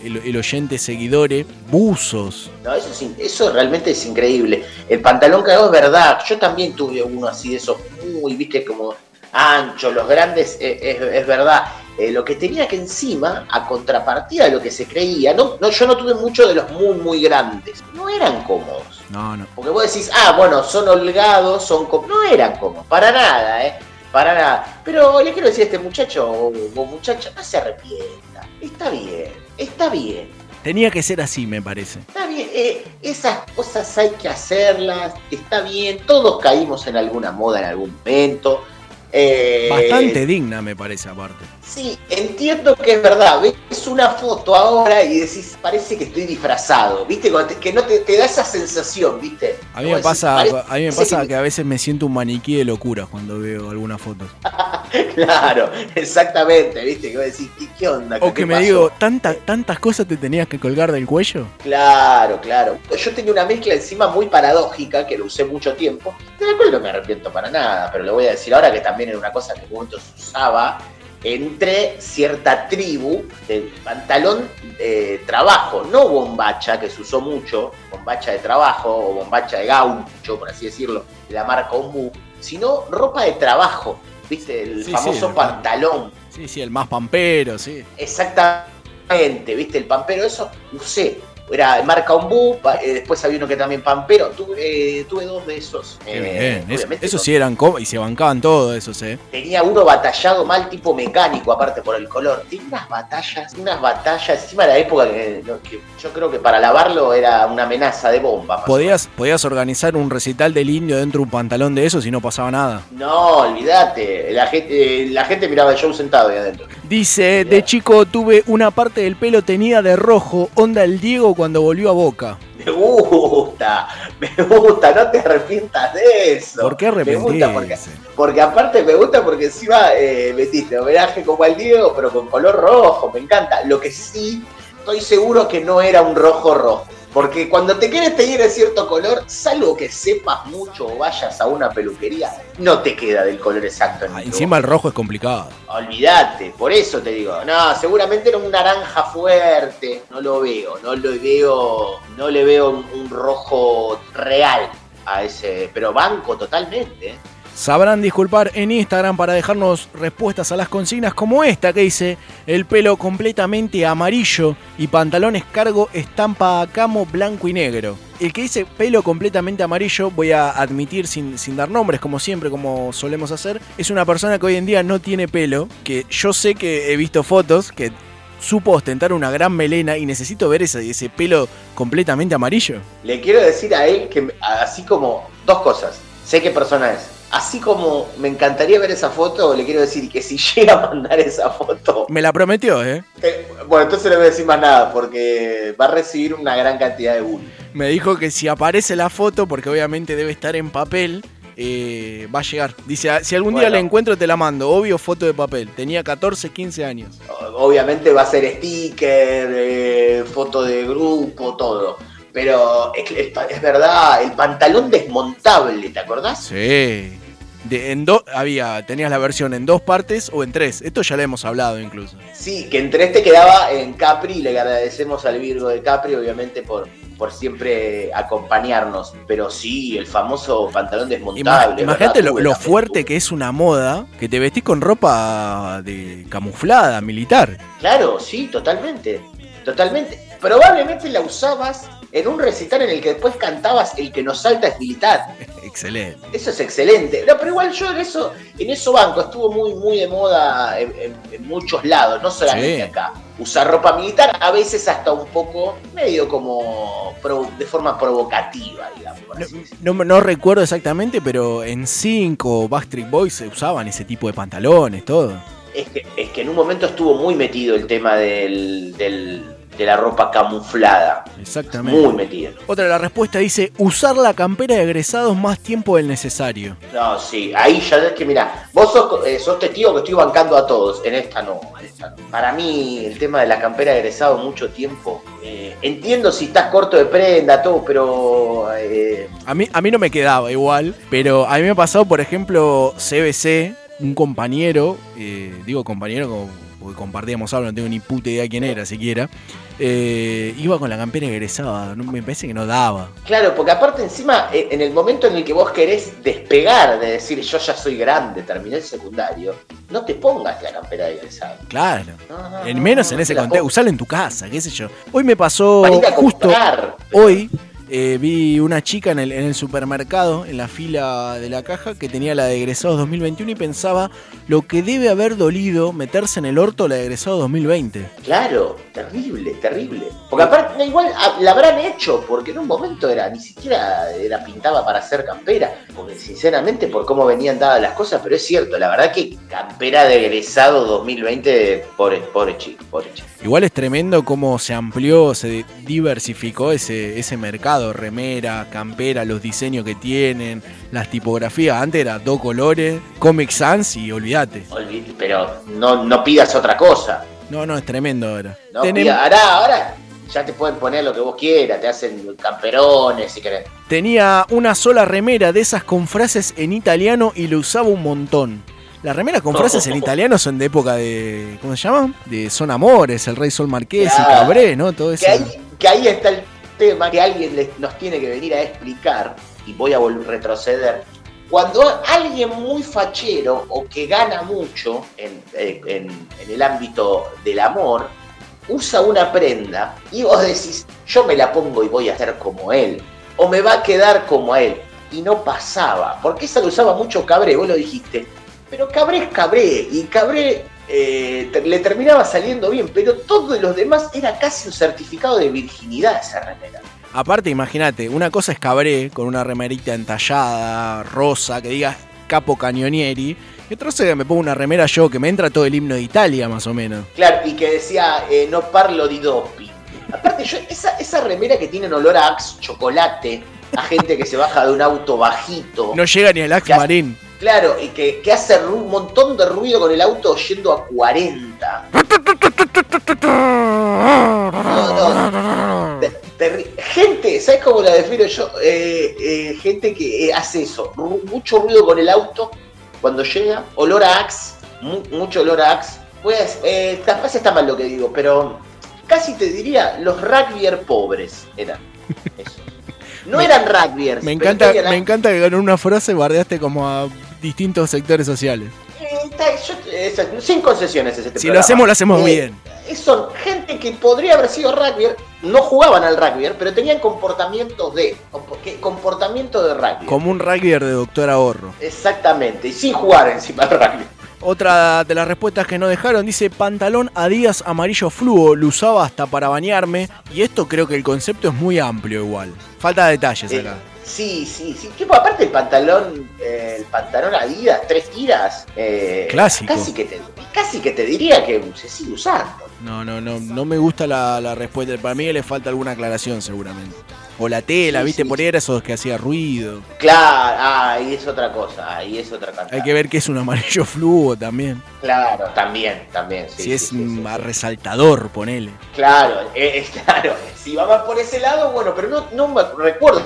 el, el- oyente seguidores, buzos. No, eso, es eso realmente es increíble. El pantalón cagado es verdad. Yo también tuve uno así de esos muy, viste, como ancho, los grandes, eh, es, es verdad. Eh, lo que tenía que encima, a contrapartida de lo que se creía, no, no, yo no tuve mucho de los muy, muy grandes. No eran cómodos. No, no. Porque vos decís, ah, bueno, son holgados, son cómodos. No eran cómodos, para nada, ¿eh? Para nada. Pero le quiero decir a este muchacho o, o muchacha, no se arrepienta. Está bien, está bien. Tenía que ser así, me parece. Está bien, eh, esas cosas hay que hacerlas, está bien, todos caímos en alguna moda en algún momento. Eh, Bastante digna, me parece, aparte. Sí, entiendo que es verdad. Ves una foto ahora y decís, parece que estoy disfrazado, ¿viste? Que no te, te da esa sensación, ¿viste? A mí me pasa, decís, a mí me pasa que a veces me siento un maniquí de locuras cuando veo algunas fotos. Claro, exactamente, ¿viste? Que vos decís, ¿qué, qué onda? O ¿Qué que me pasó? digo, ¿tanta, ¿tantas cosas te tenías que colgar del cuello? Claro, claro. Yo tenía una mezcla encima muy paradójica que lo usé mucho tiempo, de la cual no me arrepiento para nada, pero lo voy a decir ahora que también era una cosa que en un momento se usaba entre cierta tribu de pantalón de trabajo, no bombacha, que se usó mucho, bombacha de trabajo o bombacha de gaucho, por así decirlo, de la marca Ombu, sino ropa de trabajo, ¿viste? El Sí, famoso sí, el- pantalón. Sí, sí, el más pampero, sí. Exactamente, ¿viste? El pampero, eso usé. Era marca Ombu, pa- eh, después había uno que también pampero. Tuve, eh, tuve dos de esos. Eh, bien. Eso, obviamente eso no- sí eran y se bancaban todos esos, eh. Tenía uno batallado mal, tipo mecánico, aparte por el color. Tenía unas batallas, unas batallas. Encima de la época que, yo creo que para lavarlo era una amenaza de bomba. Podías, podías organizar un recital del indio dentro de un pantalón de esos y no pasaba nada. No, olvídate. La gente, eh, la gente miraba el show sentado ahí adentro. Dice, de chico tuve una parte del pelo tenida de rojo, onda el Diego cuando volvió a Boca. Me gusta, me gusta, no te arrepientas de eso. ¿Por qué Me gusta porque, arrepentirse? porque aparte me gusta porque encima eh, metiste homenaje como al Diego, pero con color rojo, me encanta. Lo que sí, estoy seguro que no era un rojo rojo. Porque cuando te quieres teñir de cierto color, salvo que sepas mucho o vayas a una peluquería, no te queda del color exacto. en el Ah, Encima el rojo es complicado. Olvídate, por eso te digo. No, seguramente era un naranja fuerte. No lo veo, no lo veo, no le veo un, un rojo real a ese, pero banco totalmente. Sabrán disculpar en Instagram para dejarnos respuestas a las consignas como esta que dice el pelo completamente amarillo y pantalones cargo estampa camo blanco y negro. El que dice pelo completamente amarillo, voy a admitir sin, sin dar nombres como siempre, como solemos hacer, es una persona que hoy en día no tiene pelo, que yo sé que he visto fotos que supo ostentar una gran melena y necesito ver ese, ese pelo completamente amarillo. Le quiero decir a él que, así como, dos cosas. Sé qué persona es. Así como me encantaría ver esa foto, le quiero decir que si llega a mandar esa foto. Me la prometió, ¿eh? eh, bueno, entonces no voy a decir más nada, porque va a recibir una gran cantidad de bullying. Me dijo que si aparece la foto, porque obviamente debe estar en papel, eh, va a llegar. Dice, "Ah, si algún día la encuentro te la mando. Obvio, foto de papel. Tenía 14, 15 años. Obviamente va a ser sticker, eh, foto de grupo, todo. Pero es, es- es verdad, el pantalón desmontable, ¿te acordás? Sí. De, en dos había, tenías la versión en dos partes o en tres. Esto ya lo hemos hablado incluso. Sí, que entre este quedaba en Capri y le agradecemos al Virgo de Capri, obviamente, por, por siempre acompañarnos. Pero sí, el famoso pantalón desmontable. Imagínate lo, lo fuerte que es una moda que te vestís con ropa de camuflada, militar. Claro, sí, totalmente. Totalmente. Probablemente la usabas en un recital en el que después cantabas El que nos salta es militar. Excelente. Eso es excelente. No, pero igual yo en eso, en eso banco, estuvo muy, muy de moda en, en- en muchos lados, no solamente Sí. acá. Usar ropa militar, a veces hasta un poco, medio como pro- de forma provocativa, digamos. decirlo. No, no recuerdo exactamente, pero en 5 o Backstreet Boys se usaban ese tipo de pantalones, todo. Es que, es que en un momento estuvo muy metido el tema del, del- de la ropa camuflada. Exactamente. Muy metido. Otra de la respuesta dice, usar la campera de egresados más tiempo del necesario. No, sí, ahí ya es que, mira, vos sos, eh, sos testigo que estoy bancando a todos, en esta no, en esta no. Para mí el tema de la campera de egresado mucho tiempo, eh, entiendo si estás corto de prenda, todo, pero... eh, A mí, a mí no me quedaba igual, pero a mí me ha pasado, por ejemplo, CBC, un compañero, digo compañero como porque compartíamos algo, no tengo ni puta idea quién era siquiera, eh, iba con la campera egresada, no, me parece que no daba. claro, porque aparte encima, eh, en el momento en el que vos querés despegar de decir yo ya soy grande, terminé el secundario, no te pongas la campera de egresado. Claro. No, no, En menos no, en ese contexto, usarlo en tu casa, qué sé yo. Hoy me pasó justo comprar. hoy eh, vi una chica en el, en el supermercado, en la fila de la caja, que tenía la de egresados 2021 y pensaba lo que debe haber dolido meterse en el orto la de egresados 2020. Claro, terrible, terrible. Porque aparte, igual ah, la habrán hecho, porque en un momento era, ni siquiera era pintaba para hacer campera. Porque sinceramente, por cómo venían dadas las cosas, pero es cierto, la verdad que campera de egresado 2020, pobre, pobre chico, pobre chico. Igual es tremendo cómo se amplió, se diversificó ese, ese mercado, remera, campera, los diseños que tienen, las tipografías. Antes era dos colores, Comic Sans y olvídate. Pero no, no pidas otra cosa. No, no, es tremendo ahora. No Tenem- pidas, ahora, ahora ya te pueden poner lo que vos quieras, te hacen camperones si querés. Tenía una sola remera de esas con frases en italiano y lo usaba un montón. Las remeras con frases en italiano son de época de. ¿Cómo se llama? De Son Amores, el Rey Sol Marqués y. Cabré, ¿no? Todo eso. Que ahí, que ahí está el tema que alguien nos tiene que venir a explicar, y voy a volver a retroceder. Cuando alguien muy fachero o que gana mucho en, eh, en- en el ámbito del amor, usa una prenda y vos decís, yo me la pongo y voy a ser como él, o me va a quedar como él. Y no pasaba, porque esa lo usaba mucho Cabré, vos lo dijiste. Pero Cabré es Cabré, y Cabré eh, le terminaba saliendo bien, pero todos los demás era casi un certificado de virginidad esa remera. Aparte, imagínate, una cosa es Cabré con una remerita entallada, rosa, que diga Capo Cañonieri. Y otra cosa me pongo una remera yo, que me entra todo el himno de Italia, más o menos. Claro, y que decía, eh, no parlo di doping. Aparte, yo, esa, esa remera que tiene olor a Axe chocolate, a gente que se baja de un auto bajito. No llega ni al Axe. Marín. Claro, y que, que hace un montón de ruido con el auto yendo a 40. No, no. Te- terri- Gente, ¿sabes cómo la defino yo? Eh, eh, gente que eh, hace eso. Ru- mucho ruido con el auto cuando llega. Olor a Axe. mu- mucho olor a Axe. Pues, capaz está mal lo que digo, pero casi te diría los rugbyer pobres eran. Eso. No eran rugbyers. Me encanta, me encanta que con una frase bardeaste como a distintos sectores sociales. Eh, está- yo- eso, sin concesiones es este Si lo hacemos, lo hacemos Eh, bien. eh, Son gente que podría haber sido rugby, no jugaban al rugby, pero tenían comportamientos de comportamiento de rugby. Como un rugbyer de Doctor Ahorro. Exactamente, y sin jugar encima al rugby. Otra de las respuestas que no dejaron dice pantalón Adidas amarillo fluo, lo usaba hasta para bañarme. Y esto creo que el concepto es muy amplio igual. Falta detalles Eh, acá. Sí, sí, sí. Tipo, aparte el pantalón, eh, el pantalón Adidas, tres tiras. eh, Clásico. Casi que, te, casi que te diría que se sigue usando. No, no, no, no me gusta la, la respuesta. Para mí le falta alguna aclaración seguramente. O la tela, Sí, viste, sí, por ahí era eso que hacía ruido. Claro, ah, ahí es otra cosa, ahí es otra cosa. Hay que ver que es un amarillo fluo también. Claro, también, también. Sí, si es sí. resaltador, ponele. Claro, eh, claro. Si vamos por ese lado, bueno, pero no, no me recuerdo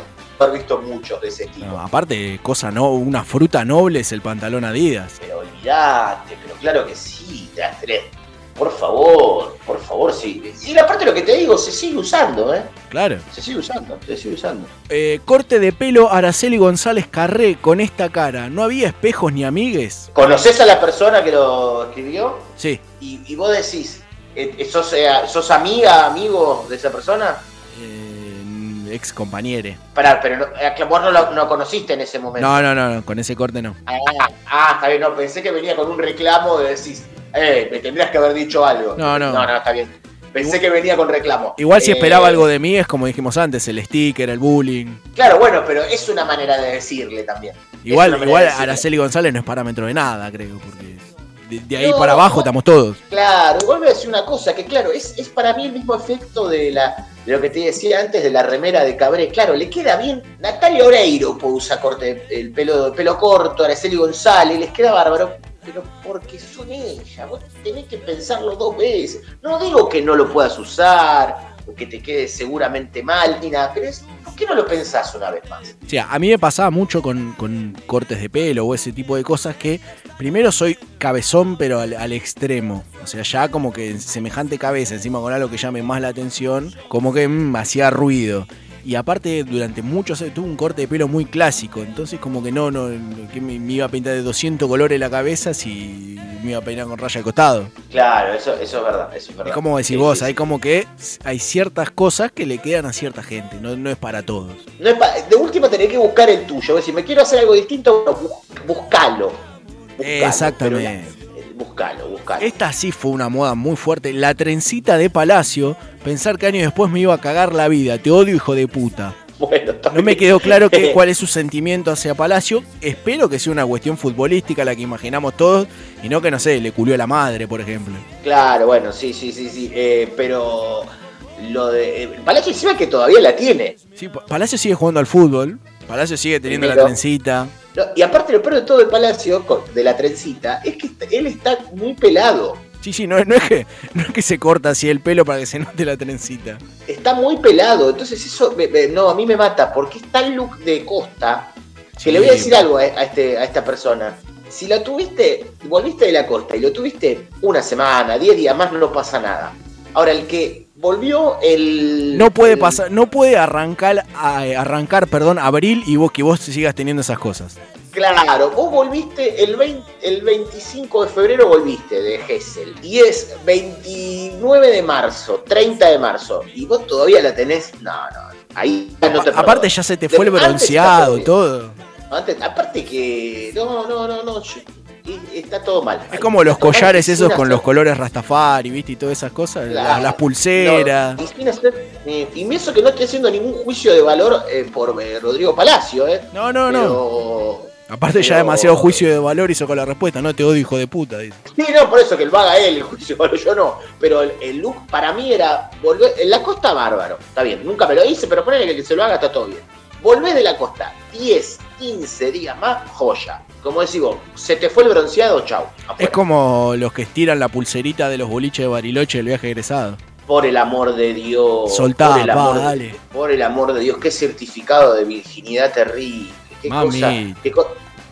haber visto muchos de ese. No, aparte, cosa no, una fruta noble es el pantalón Adidas. Pero olvidate, pero claro que sí, te. Por favor, por favor, sí. Y aparte lo que te digo, se sigue usando, ¿eh? Claro. Se sigue usando, se sigue usando. Eh, corte de pelo Araceli González Carré con esta cara. ¿No había espejos ni amigues? ¿Conoces a la persona que lo escribió? Sí. Y, y vos decís, eh, ¿sos, eh, ¿sos amiga, amigo de esa persona? Eh, ex compañere. Pará, pero no, eh, vos no lo no conociste en ese momento. No, no, no, no, con ese corte no. Ah, ah, está bien, no, pensé que venía con un reclamo de decís, eh, me tendrías que haber dicho algo. No, no. No, no, está bien. Pensé que venía con reclamo. Igual si Eh, esperaba algo de mí es como dijimos antes, el sticker, el bullying. Claro, bueno, pero es una manera de decirle también. Igual, igual de. Araceli González no es parámetro de nada, creo, porque de, de ahí No, para abajo estamos todos. Claro, igual voy a decir una cosa, que claro, es, es para mí el mismo efecto de, la, de lo que te decía antes de la remera de Cabré. Claro, le queda bien. Natalia Oreiro usar corte, el pelo, el pelo corto, Araceli González, les queda bárbaro. Pero porque son ella, vos tenés que pensarlo dos veces. No digo que no lo puedas usar, que te quede seguramente mal, ni nada, pero ¿por qué no lo pensás una vez más? O sea, a mí me pasaba mucho con, con cortes de pelo o ese tipo de cosas que primero soy cabezón pero al, al extremo. O sea, ya como que semejante cabeza encima con algo que llame más la atención, como que mm, hacía ruido. Y aparte, durante muchos años tuve un corte de pelo muy clásico. Entonces, como que no, no, que me, me iba a pintar de 200 colores la cabeza si me iba a peinar con raya de costado. Claro, eso, eso es verdad, eso es verdad. Es como decís Sí, vos, sí, hay como que hay ciertas cosas que le quedan a cierta gente, no, no es para todos. No es pa- de última tenés que buscar el tuyo. Decís, me quiero hacer algo distinto, bueno, bus- buscalo. Buscalo, Exactamente. Buscalo, buscalo. Esta sí fue una moda muy fuerte. La trencita de Palacio, pensar que años después me iba a cagar la vida. Te odio, hijo de puta. Bueno, No me quedó claro que, cuál es su sentimiento hacia Palacio. Espero que sea una cuestión futbolística la que imaginamos todos y no que, no sé, le culió a la madre, por ejemplo. Claro, bueno, sí, sí, sí, sí. eh, pero lo de. eh, Palacio encima que todavía la tiene. Sí, Pa- Palacio sigue jugando al fútbol. Palacio sigue teniendo la trencita. No, y aparte, lo peor de todo de Palacio, de la trencita, es que él está muy pelado. Sí, sí, no, es- no es que, no es que se corta así el pelo para que se note la trencita. Está muy pelado. Entonces, eso. me- me- no, a mí me mata. Porque está el look de Costa. Que Sí. le voy a decir algo a, a este, a esta persona. Si lo tuviste, volviste de la costa y lo tuviste una semana, 10 días más, no pasa nada. Ahora, el que volvió el. No puede el- pasar, no puede arrancar, arrancar, perdón, abril y vos que vos sigas teniendo esas cosas. Claro, vos volviste el, 20 el 25 de febrero, volviste de Gessel. Y es 29 de marzo, 30 de marzo. Y vos todavía la tenés. No, no. Ahí ya no te Aparte perdono. ya se te De- fue el bronceado y todo. Antes- aparte que. No, no, no, no. yo- y- está todo mal. Es como los collares esos con los colores Rastafari, ¿viste? Y todas esas cosas. Claro. Las, las pulseras. No, eh, y eso que no estoy haciendo ningún juicio de valor eh, por eh, Rodrigo Palacio, ¿eh? No, no, no. Pero- Aparte ya demasiado juicio de valor hizo con la respuesta, no te odio hijo de puta. dice. Sí, no, por eso que lo haga él, el juicio, bueno, yo no. Pero el, el look para mí era volver. En la costa bárbaro, está bien, nunca me lo hice, pero ponele que el que se lo haga está todo bien. Volvés de la costa 10, 15 días más, joya. Como decís vos, se te fue el bronceado, chau. Es como los que estiran la pulserita de los boliches de Bariloche del viaje egresado. Por el amor de Dios. Soltá, por el pa, amor de- dale. por el amor de Dios, qué certificado de virginidad terrible. Qué Mami. cosa. qué co-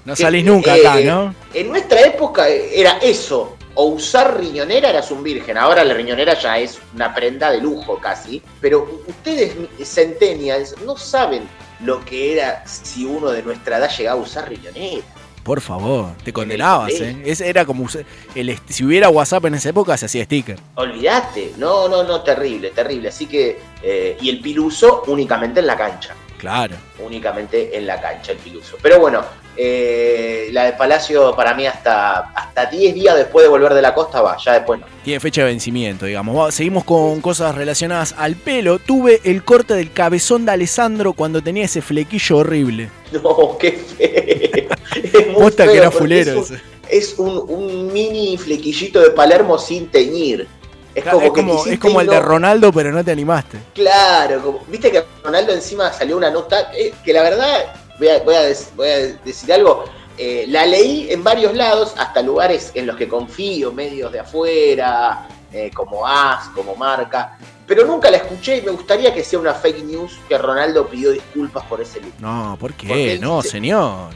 No que- salís nunca eh, acá, ¿no? En nuestra época era eso. O usar riñonera eras un virgen. Ahora la riñonera ya es una prenda de lujo casi. Pero ustedes, centennials, no saben lo que era si uno de nuestra edad llegaba a usar riñonera. Por favor, te condenabas. ¿eh? Ese era como. El, si hubiera WhatsApp en esa época, se hacía sticker. Olvídate. No, no, no, terrible, terrible. Así que. eh, y el piluso únicamente en la cancha. Claro. únicamente en la cancha el Piluso. Pero bueno, eh, eh, la de Palacio para mí hasta, hasta 10 días después de volver de la costa va, ya después no. Tiene fecha de vencimiento, digamos. Va- Seguimos con cosas relacionadas al pelo. Tuve el corte del cabezón de Alessandro cuando tenía ese flequillo horrible. No, qué feo. Es muy Posta que era fulero es un-. Es un, un mini flequillito de Palermo sin teñir. Es como, es que como, quisiste es como y el de Ronaldo, pero no te animaste. Claro, como- viste que Ronaldo encima salió una nota eh, que la verdad, voy a, voy a des- voy a decir algo, eh, la leí en varios lados, hasta lugares en los que confío, medios de afuera, eh, como AS, como Marca, pero nunca la escuché y me gustaría que sea una fake news que Ronaldo pidió disculpas por ese look. No, ¿por qué? Porque no, señor.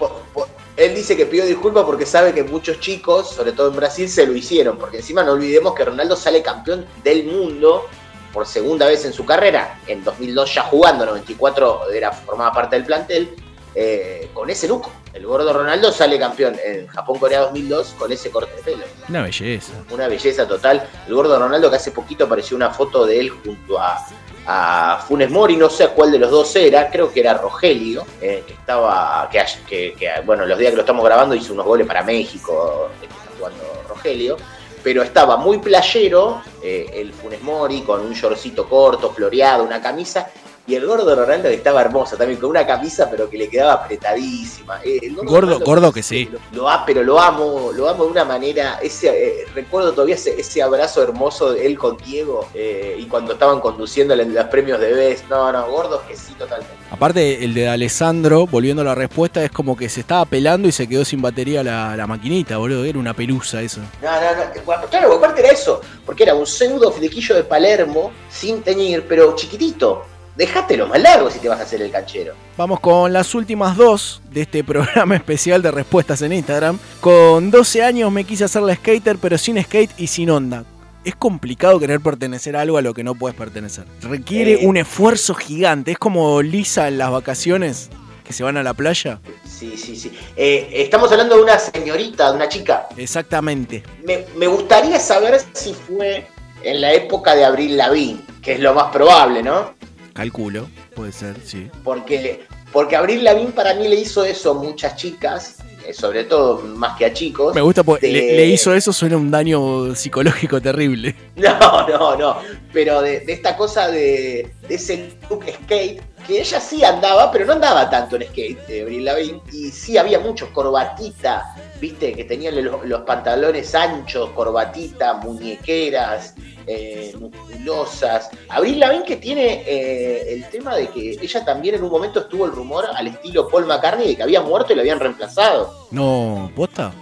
Él dice que pidió disculpas porque sabe que muchos chicos, sobre todo en Brasil, se lo hicieron. Porque encima no olvidemos que Ronaldo sale campeón del mundo por segunda vez en su carrera. En 2002 ya jugando, 94 era, formaba parte del plantel. eh, con ese look. El gordo Ronaldo sale campeón en Japón-Corea 2002 con ese corte de pelo. Una belleza. Una belleza total. El gordo Ronaldo que hace poquito apareció una foto de él junto a, a Funes Mori, no sé cuál de los dos era, creo que era Rogelio, eh, que estaba, que, que, que, bueno, los días que lo estamos grabando hizo unos goles para México, eh, que está jugando Rogelio, pero estaba muy playero, eh, el Funes Mori, con un shortcito corto, floreado, una camisa, y el gordo Ronaldo que estaba hermoso también, con una camisa pero que le quedaba apretadísima. Eh, el Gordo, Ronaldo gordo que sí. lo, pero lo amo, lo amo de una manera. Ese, eh, recuerdo todavía ese, ese abrazo hermoso de él con Diego eh, y cuando estaban conduciendo los premios de Best. No, no, gordos que sí, totalmente. Aparte, el de Alessandro, volviendo a la respuesta, es como que se estaba pelando y se quedó sin batería la, la maquinita, boludo. Era una pelusa eso. No, no, no. Claro, aparte era eso, porque era un pseudo flequillo de Palermo sin teñir, pero chiquitito. Dejátelo más largo si te vas a hacer el canchero. Vamos con las últimas dos de este programa especial de respuestas en Instagram. Con 12 años me quise hacer la skater, pero sin skate y sin onda. Es complicado querer pertenecer a algo a lo que no puedes pertenecer. Requiere Eh. un esfuerzo gigante. Es como Lisa en las vacaciones que se van a la playa. Sí, sí, sí. Eh, estamos hablando de una señorita, de una chica. Exactamente. Me, me gustaría saber si fue en la época de Abril Lavín, que es lo más probable, ¿no? Calculo, puede ser, sí. Porque, porque Abril Lavín para mí le hizo eso a muchas chicas, eh, sobre todo más que a chicos. Me gusta porque de- le, le hizo eso, suena un daño psicológico terrible. No, no, no. Pero de, de esta cosa de, de ese look skate, que ella sí andaba, pero no andaba tanto en skate, de Avril Lavigne, y sí había muchos corbatita, viste, que tenían los, pantalones anchos, corbatita, muñequeras, eh, musculosas. Avril Lavigne que tiene eh, el tema de que ella también en un momento estuvo el rumor al estilo Paul McCartney de que había muerto y lo habían reemplazado. No, ¿posta?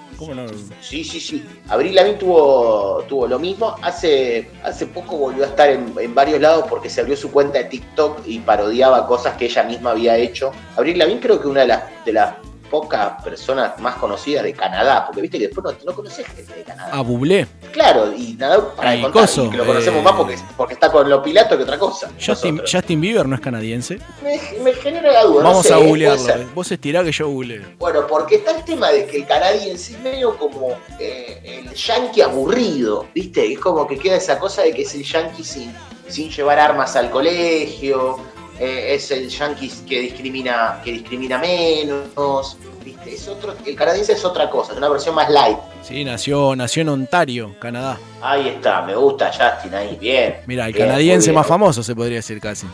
Sí, sí, sí. Abril Lavigne tuvo, tuvo lo mismo. Hace, hace poco volvió a estar en, en varios lados porque se abrió su cuenta de TikTok y parodiaba cosas que ella misma había hecho. Abril Lavigne creo que una de las, de las pocas personas más conocidas de Canadá, porque viste que después no, no conoces gente de Canadá. A Bublé. Claro, y nada para Y de contar, coso, y que lo conocemos eh, más porque, porque está con lo pilato que otra cosa. Justin, Bieber no es canadiense. Me, me genera la duda. no Vamos sé, a puede googlearlo. eh. Vos estirá que yo googleo. Bueno, porque está el tema de que el canadiense es medio como eh, el yankee aburrido, ¿viste? Es como que queda esa cosa de que es el yankee sin, sin llevar armas al colegio, eh, es el yankee que discrimina, que discrimina menos, ¿viste? Es otro, el canadiense es otra cosa, es una versión más light. Sí, nació, nació en Ontario, Canadá. Ahí está, me gusta Justin ahí, bien. Mira, el Bien, canadiense más famoso se podría decir casi.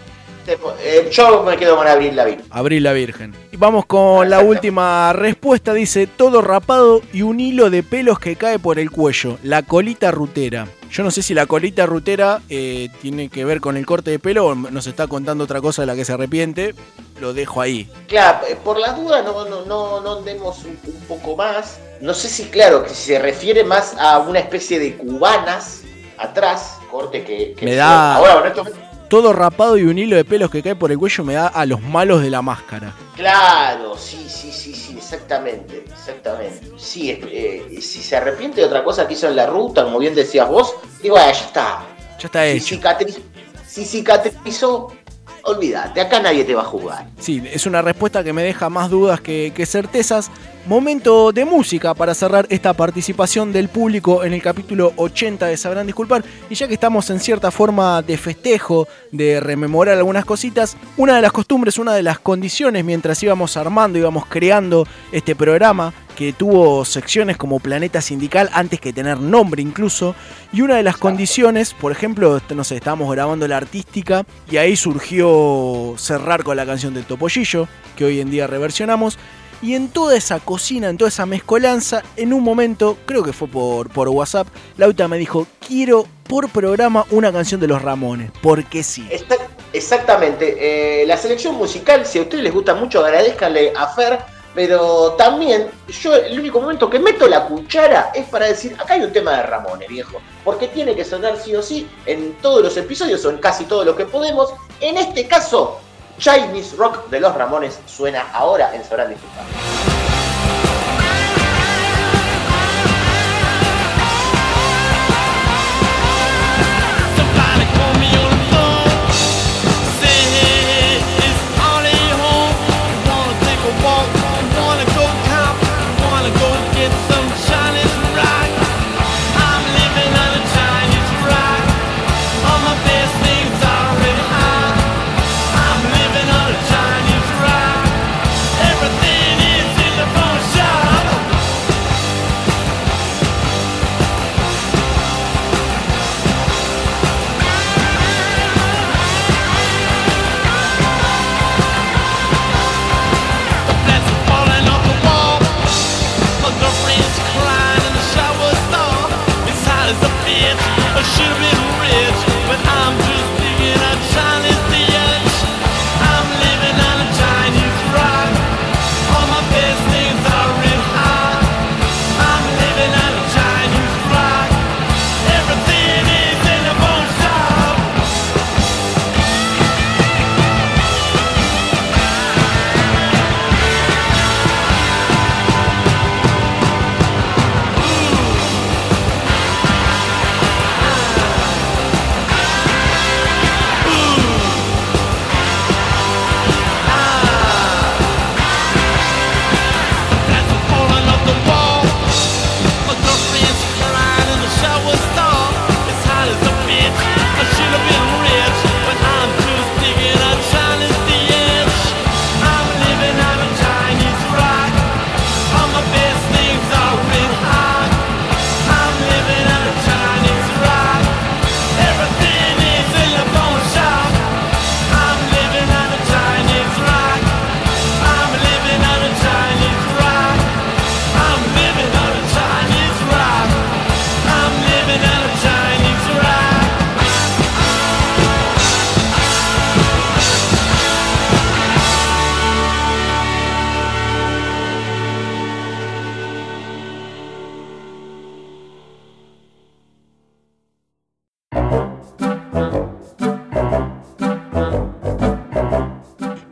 Eh, yo me quedo con Abril Lavigne. Abril la Virgen. Y vamos con la última respuesta. Dice, todo rapado y un hilo de pelos que cae por el cuello. La colita rutera. Yo no sé si la colita rutera eh, tiene que ver con el corte de pelo o nos está contando otra cosa de la que se arrepiente. Lo dejo ahí. Claro, eh, por la duda no, no, no, no andemos un, un poco más. No sé si, claro, que se refiere más a una especie de cubanas atrás, corte que... que Me da- Ahora, bueno, esto- Todo rapado y un hilo de pelos que cae por el cuello me da a los malos de la máscara. Claro, sí, sí, sí, sí, exactamente, exactamente. Sí, eh, si se arrepiente de otra cosa que hizo en la ruta, como bien decías vos, digo, ah, ya está. Ya está Si, hecho. cicatriz- si cicatrizó, olvídate, acá nadie te va a jugar. Sí, es una respuesta que me deja más dudas que, certezas. Momento de música para cerrar esta participación del público en el capítulo 80 de Sabrán Disculpar. Y ya que estamos en cierta forma de festejo, de rememorar algunas cositas, una de las costumbres, una de las condiciones mientras íbamos armando, íbamos creando este programa, que tuvo secciones como Planeta Sindical antes que tener nombre incluso. Y una de las condiciones, por ejemplo, no sé, estábamos grabando la artística y ahí surgió cerrar con la canción del Topollillo, que hoy en día reversionamos. Y en toda esa cocina, en toda esa mezcolanza, en un momento, creo que fue por, por WhatsApp, Lauta me dijo, quiero por programa una canción de los Ramones, porque sí. Está- exactamente. Eh, la selección musical, si a ustedes les gusta mucho, agradezcanle a Fer. Pero también, yo el único momento que meto la cuchara es para decir, acá hay un tema de Ramones, viejo. Porque tiene que sonar sí o sí en todos los episodios o en casi todos los que podemos. En este caso, Chinese Rock de los Ramones suena ahora en Sabrán Disculpar.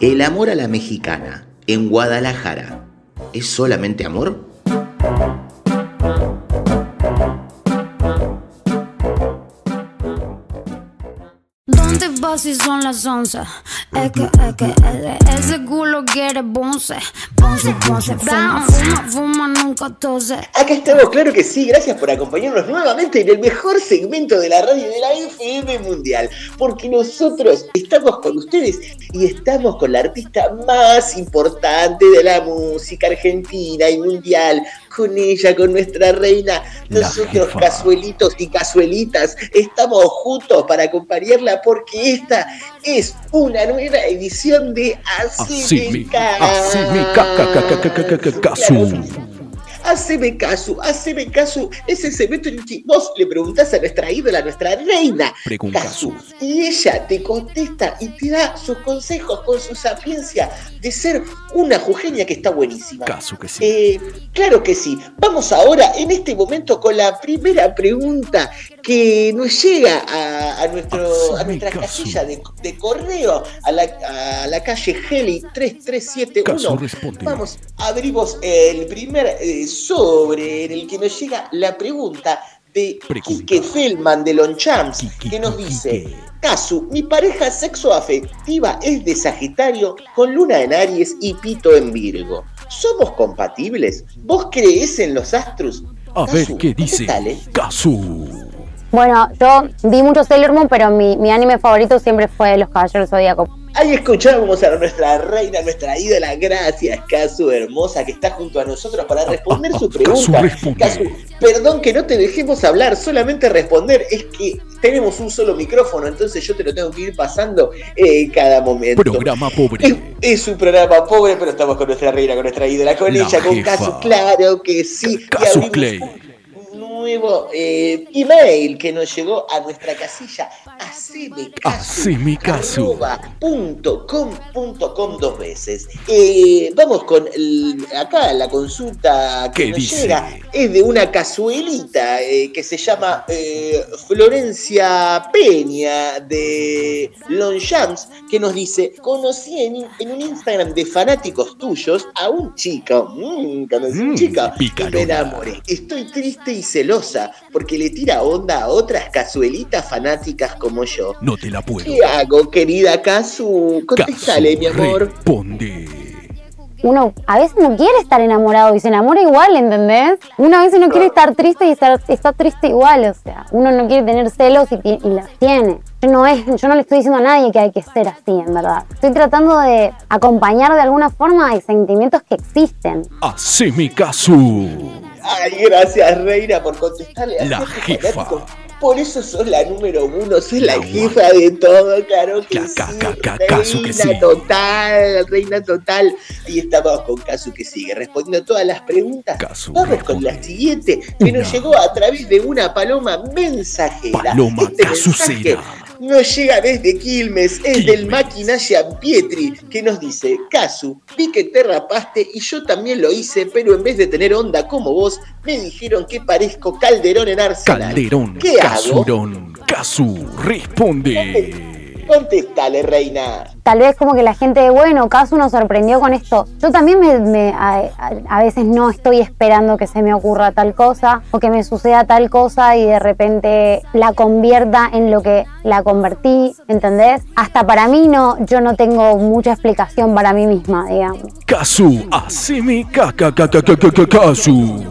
El amor a la mexicana en Guadalajara es solamente amor. ¿Dónde vas si son las 11? Es que, es que, Acá estamos, claro que sí, gracias por acompañarnos nuevamente en el mejor segmento de la radio de la FM Mundial, porque nosotros estamos con ustedes y estamos con la artista más importante de la música argentina y mundial, con ella, con nuestra reina, nosotros jefa. cazuelitos y cazuelitas, estamos juntos para acompañarla porque esta es una nueva edición de Así, Así mi, así mi ca- ca- ca- ca- ca- ca- ca- casu. Haceme caso, haceme caso. Es el segmento en que vos le preguntás a nuestra ídola, a nuestra reina, Casu, y ella te contesta y te da sus consejos con su sapiencia de ser una jujeña que está buenísima. Caso que sí. Eh, claro que sí. Vamos ahora, en este momento, con la primera pregunta que nos llega a, a nuestro, a nuestra casilla de, de correo, a la, a la calle Heli 3371. Caso responde. Vamos, abrimos el primer eh, sobre en el que nos llega la pregunta de Quique Feldman de Lonchamps, que nos dice, Casu, mi pareja sexoafectiva es de Sagitario con luna en Aries y Pito en Virgo. ¿Somos compatibles? ¿Vos creés en los astros? A ver qué dice eh? Casu. Bueno, yo vi mucho Sailor Moon, pero mi, mi anime favorito siempre fue Los Caballeros Zodíaco. Ahí escuchamos a nuestra reina, nuestra ídola, gracias, Casu hermosa, que está junto a nosotros para responder su pregunta. Casu, perdón que no te dejemos hablar, solamente responder. Es que tenemos un solo micrófono, entonces yo te lo tengo que ir pasando eh, cada momento. Programa pobre. Es, es un programa pobre, pero estamos con nuestra reina, con nuestra ídola, con La ella, con. Casu, claro que sí. Casu Clay. un nuevo eh, email que nos llegó a nuestra casilla, haceme Haceme caso. arroba punto com punto com dos veces. Eh, vamos con el- acá la consulta que ¿Qué nos dice? llega es de una cazuelita eh, que se llama Florencia Peña de Longchamps que nos dice conocí en, en un Instagram de fanáticos tuyos a un chico mm, conocí a un Mm, chico y me enamoré estoy triste y porque le tira onda a otras cazuelitas fanáticas como yo No te la puedo. ¿Qué hago, querida Casu? Contestale, mi amor. Responde. Uno a veces no quiere estar enamorado y se enamora igual, ¿entendés? Uno a veces no quiere estar triste y estar, está triste igual, o sea, uno no quiere tener celos y, y los tiene. Yo no, es, yo no le estoy diciendo a nadie que hay que ser así, en verdad. Estoy tratando de acompañar de alguna forma a sentimientos que existen. Haceme caso. Ay, gracias, Reina, por contestarle a La jefa. Por eso sos la número uno, sos la, jefa de todo, claro que sí. Casu que reina sí. total, reina total. Ahí estamos con Casu que sigue respondiendo todas las preguntas. Vamos con la siguiente, que nos llegó a través de una paloma mensajera. Paloma Este mensaje nos llega desde Quilmes, es del Maquinalla Pietri, que nos dice, Casu, vi que te rapaste y yo también lo hice, pero en vez de tener onda como vos, me dijeron que parezco Calderón en Arsenal. Calderón, ¿Qué hago? casurón, casu, responde. Contestale, reina. Tal vez como que la gente, bueno, Casu nos sorprendió con esto. Yo también me, me- a, veces no estoy esperando que se me ocurra tal cosa o que me suceda tal cosa y de repente la convierta en lo que la convertí, ¿entendés? Hasta para mí no, yo no tengo mucha explicación para mí misma, digamos. Casu, haceme caca, caca, caca, caca, casu.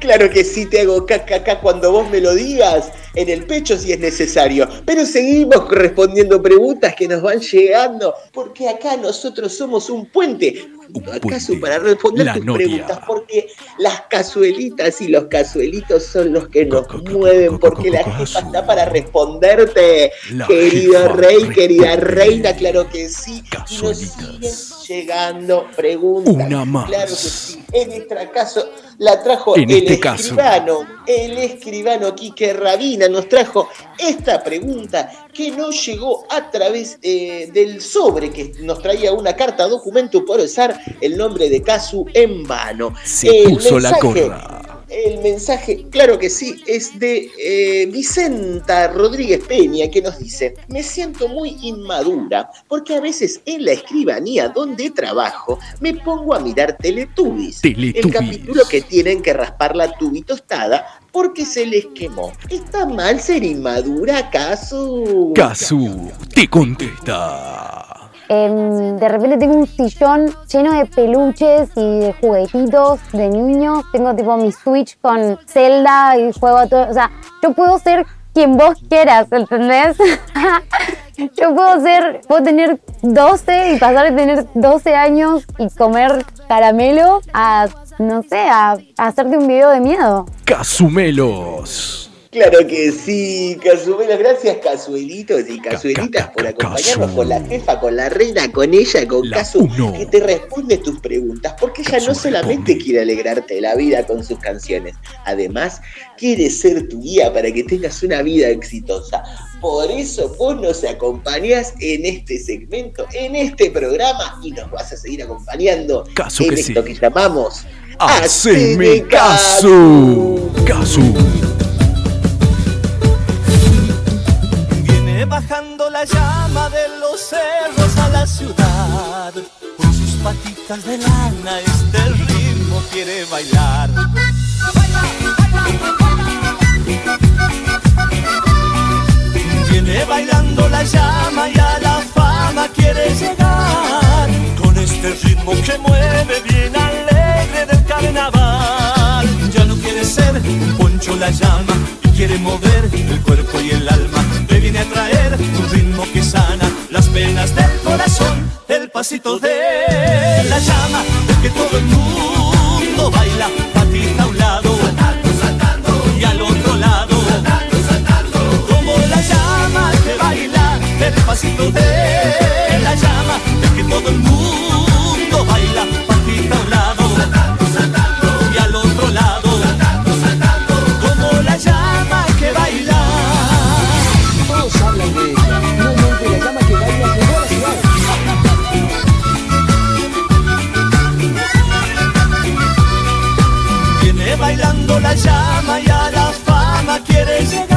Claro que sí te hago caca cuando vos me lo digas, en el pecho si es necesario. Pero seguimos respondiendo preguntas que nos van llegando, porque acá nosotros somos un puente. ¿Acaso para responder La tus preguntas? Porque las cazuelitas y los cazuelitos son los que nos mueven, porque la jefa está para responderte. La Querido rey, querida reina, claro que sí. Y nos siguen llegando preguntas. Una más. Claro que sí. En este caso la trajo En el este caso. escribano, el escribano Quique Rabina nos trajo esta pregunta que nos llegó a través eh, del sobre que nos traía una carta documento por usar el nombre de Casu en vano. Se puso la mensaje- corra. El mensaje, claro que sí, es de eh, Vicenta Rodríguez Peña que nos dice, me siento muy inmadura porque a veces en la escribanía donde trabajo me pongo a mirar Teletubbies. El Teletubbies. capítulo que tienen que raspar la tubi tostada porque se les quemó. ¿Está mal ser inmadura acaso? Casu, te contesta. Em, de repente tengo un sillón lleno de peluches y de juguetitos de niños. Tengo tipo mi Switch con Zelda y juego a todo. O sea, yo puedo ser quien vos quieras, ¿entendés? yo puedo ser, puedo tener 12 y pasar de tener 12 años y comer caramelo a, no sé, a, a hacerte un video de miedo. Casumelos. Claro que sí, Casumelos, gracias Casuelitos y Casuelitas por acompañarnos con la jefa, con la reina, con ella, con Casu, que te responde tus preguntas, porque ella no solamente quiere alegrarte la vida con sus canciones, además quiere ser tu guía para que tengas una vida exitosa. Por eso vos nos acompañás en este segmento, en este programa, y nos vas a seguir acompañando en que esto sí. que llamamos Haceme caso. Bajando la llama de los cerros a la ciudad. Con sus patitas de lana este ritmo quiere bailar. Viene bailando la llama y a la fama quiere llegar. Con este ritmo que mueve bien alegre del carnaval. Ya no quiere ser un poncho la llama quiere mover el cuerpo y el alma. Le viene a traer un ritmo que sana las penas del corazón. el pasito de la llama, es que todo el mundo baila, patita a un lado, y al otro lado, como la llama que baila, el pasito de la llama, es que todo el mundo la llama y a la fama quiere llegar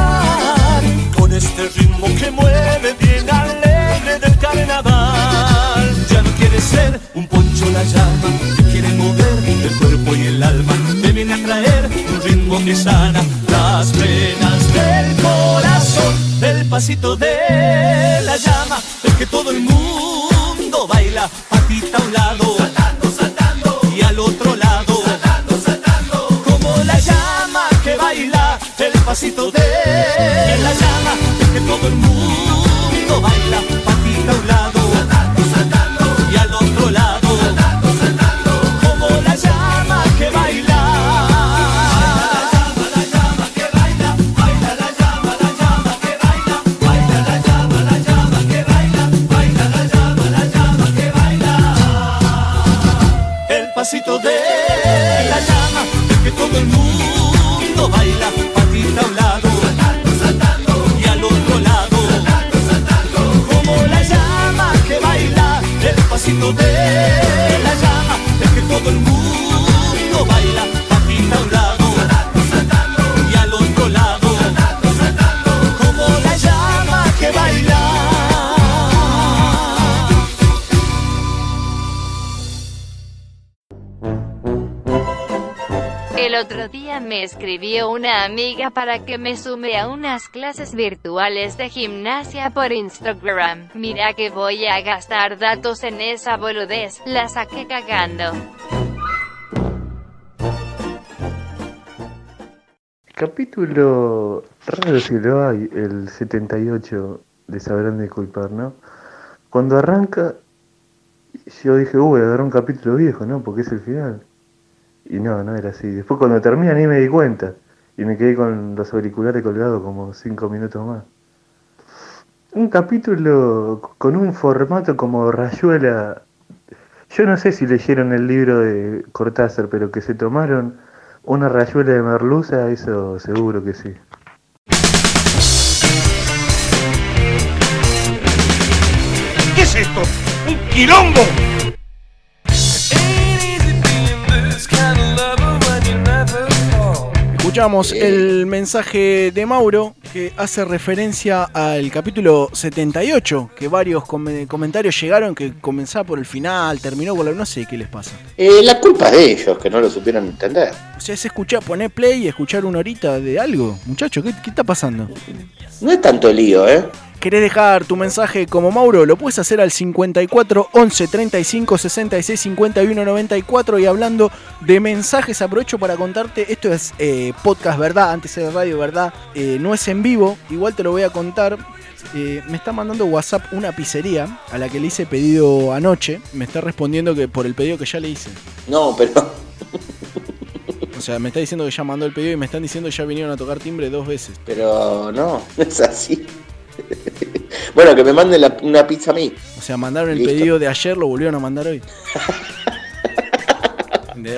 amiga para que me sume a unas clases virtuales de gimnasia por Instagram. Mira que voy a gastar datos en esa boludez, la saqué cagando. Capítulo raro si lo hay, el 78 de Sabrán Disculpar, ¿no? Cuando arranca, yo dije, uy, agarré un capítulo viejo, ¿no? Porque es el final. Y no, no era así. Después cuando termina ni me di cuenta. Y me quedé con los auriculares colgados como 5 minutos más. Un capítulo con un formato como rayuela. Yo no sé si leyeron el libro de Cortázar, pero que se tomaron una rayuela de merluza, eso seguro que sí. ¿Qué es esto? ¡Un quilombo! Escuchamos el mensaje de Mauro que hace referencia al capítulo 78, que varios com- comentarios llegaron que comenzaba por el final, terminó por la... no sé qué les pasa. Eh, la culpa es de ellos, que no lo supieron entender. O sea, es escuchar, poner play y escuchar una horita de algo. Muchacho, ¿qué, qué está pasando? No es tanto lío, ¿eh? ¿Querés dejar tu mensaje como Mauro? Lo puedes hacer al 54 11 35 66 51 94 y hablando de mensajes aprovecho para contarte, esto es eh, podcast verdad, antes era radio verdad, eh, no es en vivo, igual te lo voy a contar. Eh, me está mandando WhatsApp una pizzería a la que le hice pedido anoche. Me está respondiendo que por el pedido que ya le hice. No, pero O sea, me está diciendo que ya mandó el pedido y me están diciendo que ya vinieron a tocar timbre dos veces. Pero no, no es así. bueno, que me manden la- una pizza a mí. O sea, mandaron el Listo. pedido de ayer, lo volvieron a mandar hoy.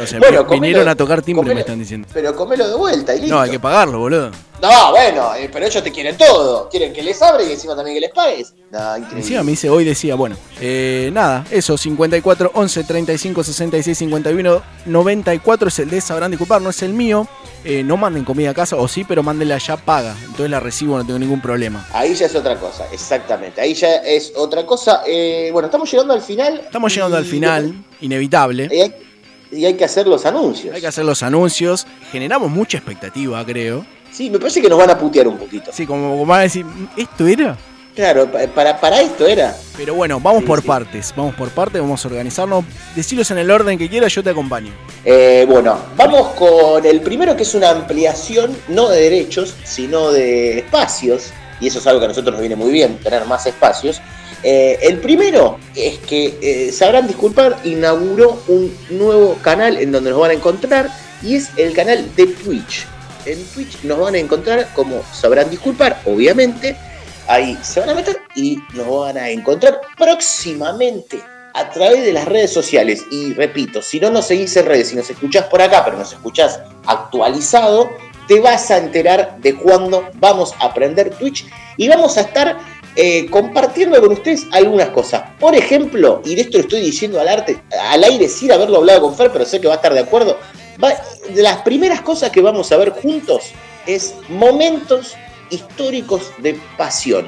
O sea, Bueno, vinieron comelo- a tocar timbre, comelo- me están diciendo. Pero comelo de vuelta y listo. No, hay que pagarlo, boludo. No, bueno, eh, pero ellos te quieren todo. Quieren que les abre y encima también que les pagues. No, increíble. Encima me dice, hoy decía, bueno, eh, nada, eso, 54 11 35 66 51 94 es el de Sabrán Disculpar, no es el mío. Eh, no manden comida a casa, o sí, pero mándenla ya paga. Entonces la recibo, no tengo ningún problema. Ahí ya es otra cosa, exactamente. Ahí ya es otra cosa. Eh, bueno, estamos llegando al final. Estamos llegando al final, inevitable. Y hay, que hacer los anuncios. Hay que hacer los anuncios. Generamos mucha expectativa, creo. Sí, me parece que nos van a putear un poquito. Sí, como, como van a decir, ¿esto era? Claro, pa- para, para esto era. Pero bueno, vamos por partes, vamos por partes, vamos a organizarnos. Decilos en el orden que quieras, yo te acompaño. Eh, bueno, vamos con el primero que es una ampliación no de derechos, sino de espacios. Y eso es algo que a nosotros nos viene muy bien, tener más espacios. Eh, el primero es que, eh, sabrán disculpar, inauguró un nuevo canal en donde nos van a encontrar y es el canal de Twitch. En Twitch nos van a encontrar como sabrán disculpar, obviamente. Ahí se van a meter y nos van a encontrar próximamente a través de las redes sociales. Y repito, si no nos seguís en redes, si nos escuchás por acá, pero nos escuchás actualizado, te vas a enterar de cuándo vamos a aprender Twitch y vamos a estar eh, compartiendo con ustedes algunas cosas. Por ejemplo, y de esto lo estoy diciendo al, arte, al aire sin haberlo hablado con Fer, pero sé que va a estar de acuerdo, va- de las primeras cosas que vamos a ver juntos es momentos históricos de pasión.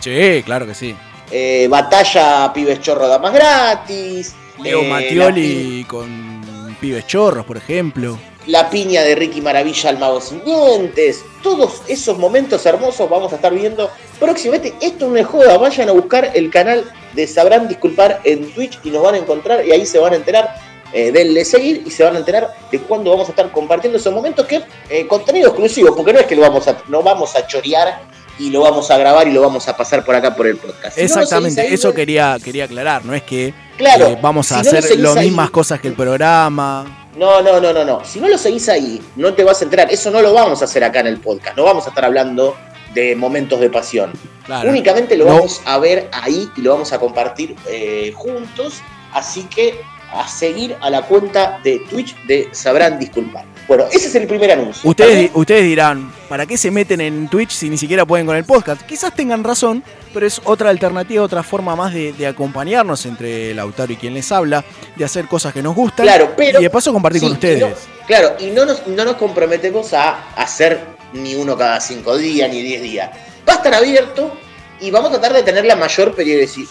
Sí, claro que sí. Eh, batalla Pibes Chorro Damas Gratis. Leo eh, Mattioli con pibes chorros, por ejemplo. La piña de Ricky Maravilla al Mago Sin Dientes. Todos esos momentos hermosos vamos a estar viendo próximamente. Esto no es joda, vayan a buscar el canal de Sabrán Disculpar en Twitch y nos van a encontrar y ahí se van a enterar. Eh, denle seguir y se van a enterar de cuándo vamos a estar compartiendo esos momentos que eh, contenido exclusivo, porque no es que lo vamos a, no vamos a chorear y lo vamos a grabar y lo vamos a pasar por acá por el podcast. Si lo Exactamente, ahí, eso quería, quería aclarar, no es que Claro, eh, vamos si a no lo hacer seguís las mismas cosas que el programa. No, no, no, no, no. Si no lo seguís ahí, no te vas a enterar. Eso no lo vamos a hacer acá en el podcast. No vamos a estar hablando de momentos de pasión. Claro. Únicamente lo No. vamos a ver ahí y lo vamos a compartir eh, juntos. Así que a seguir a la cuenta de Twitch de Sabrán Disculpar. Bueno, ese es el primer anuncio. Ustedes, di- ustedes dirán, ¿para qué se meten en Twitch si ni siquiera pueden con el podcast? Quizás tengan razón, pero es otra alternativa, otra forma más de, de acompañarnos entre Lautaro y quien les habla, de hacer cosas que nos gustan Claro, pero- y de paso compartir Sí, con ustedes. no- claro, y no nos, no nos comprometemos a hacer ni uno cada cinco días, ni diez días. Va a estar abierto y vamos a tratar de tener la mayor periodici-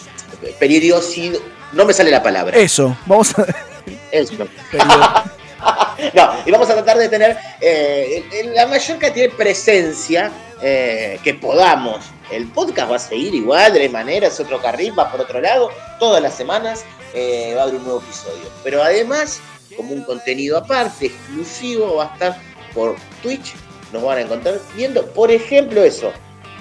periodicidad. No me sale la palabra. Eso, vamos a... Eso. no, y vamos a tratar de tener eh, la mayor cantidad de presencia eh, que podamos. El podcast va a seguir igual, de la manera, es otro carril, va por otro lado. Todas las semanas eh, va a haber un nuevo episodio. Pero además, como un contenido aparte, exclusivo, va a estar por Twitch. Nos van a encontrar viendo, por ejemplo, eso: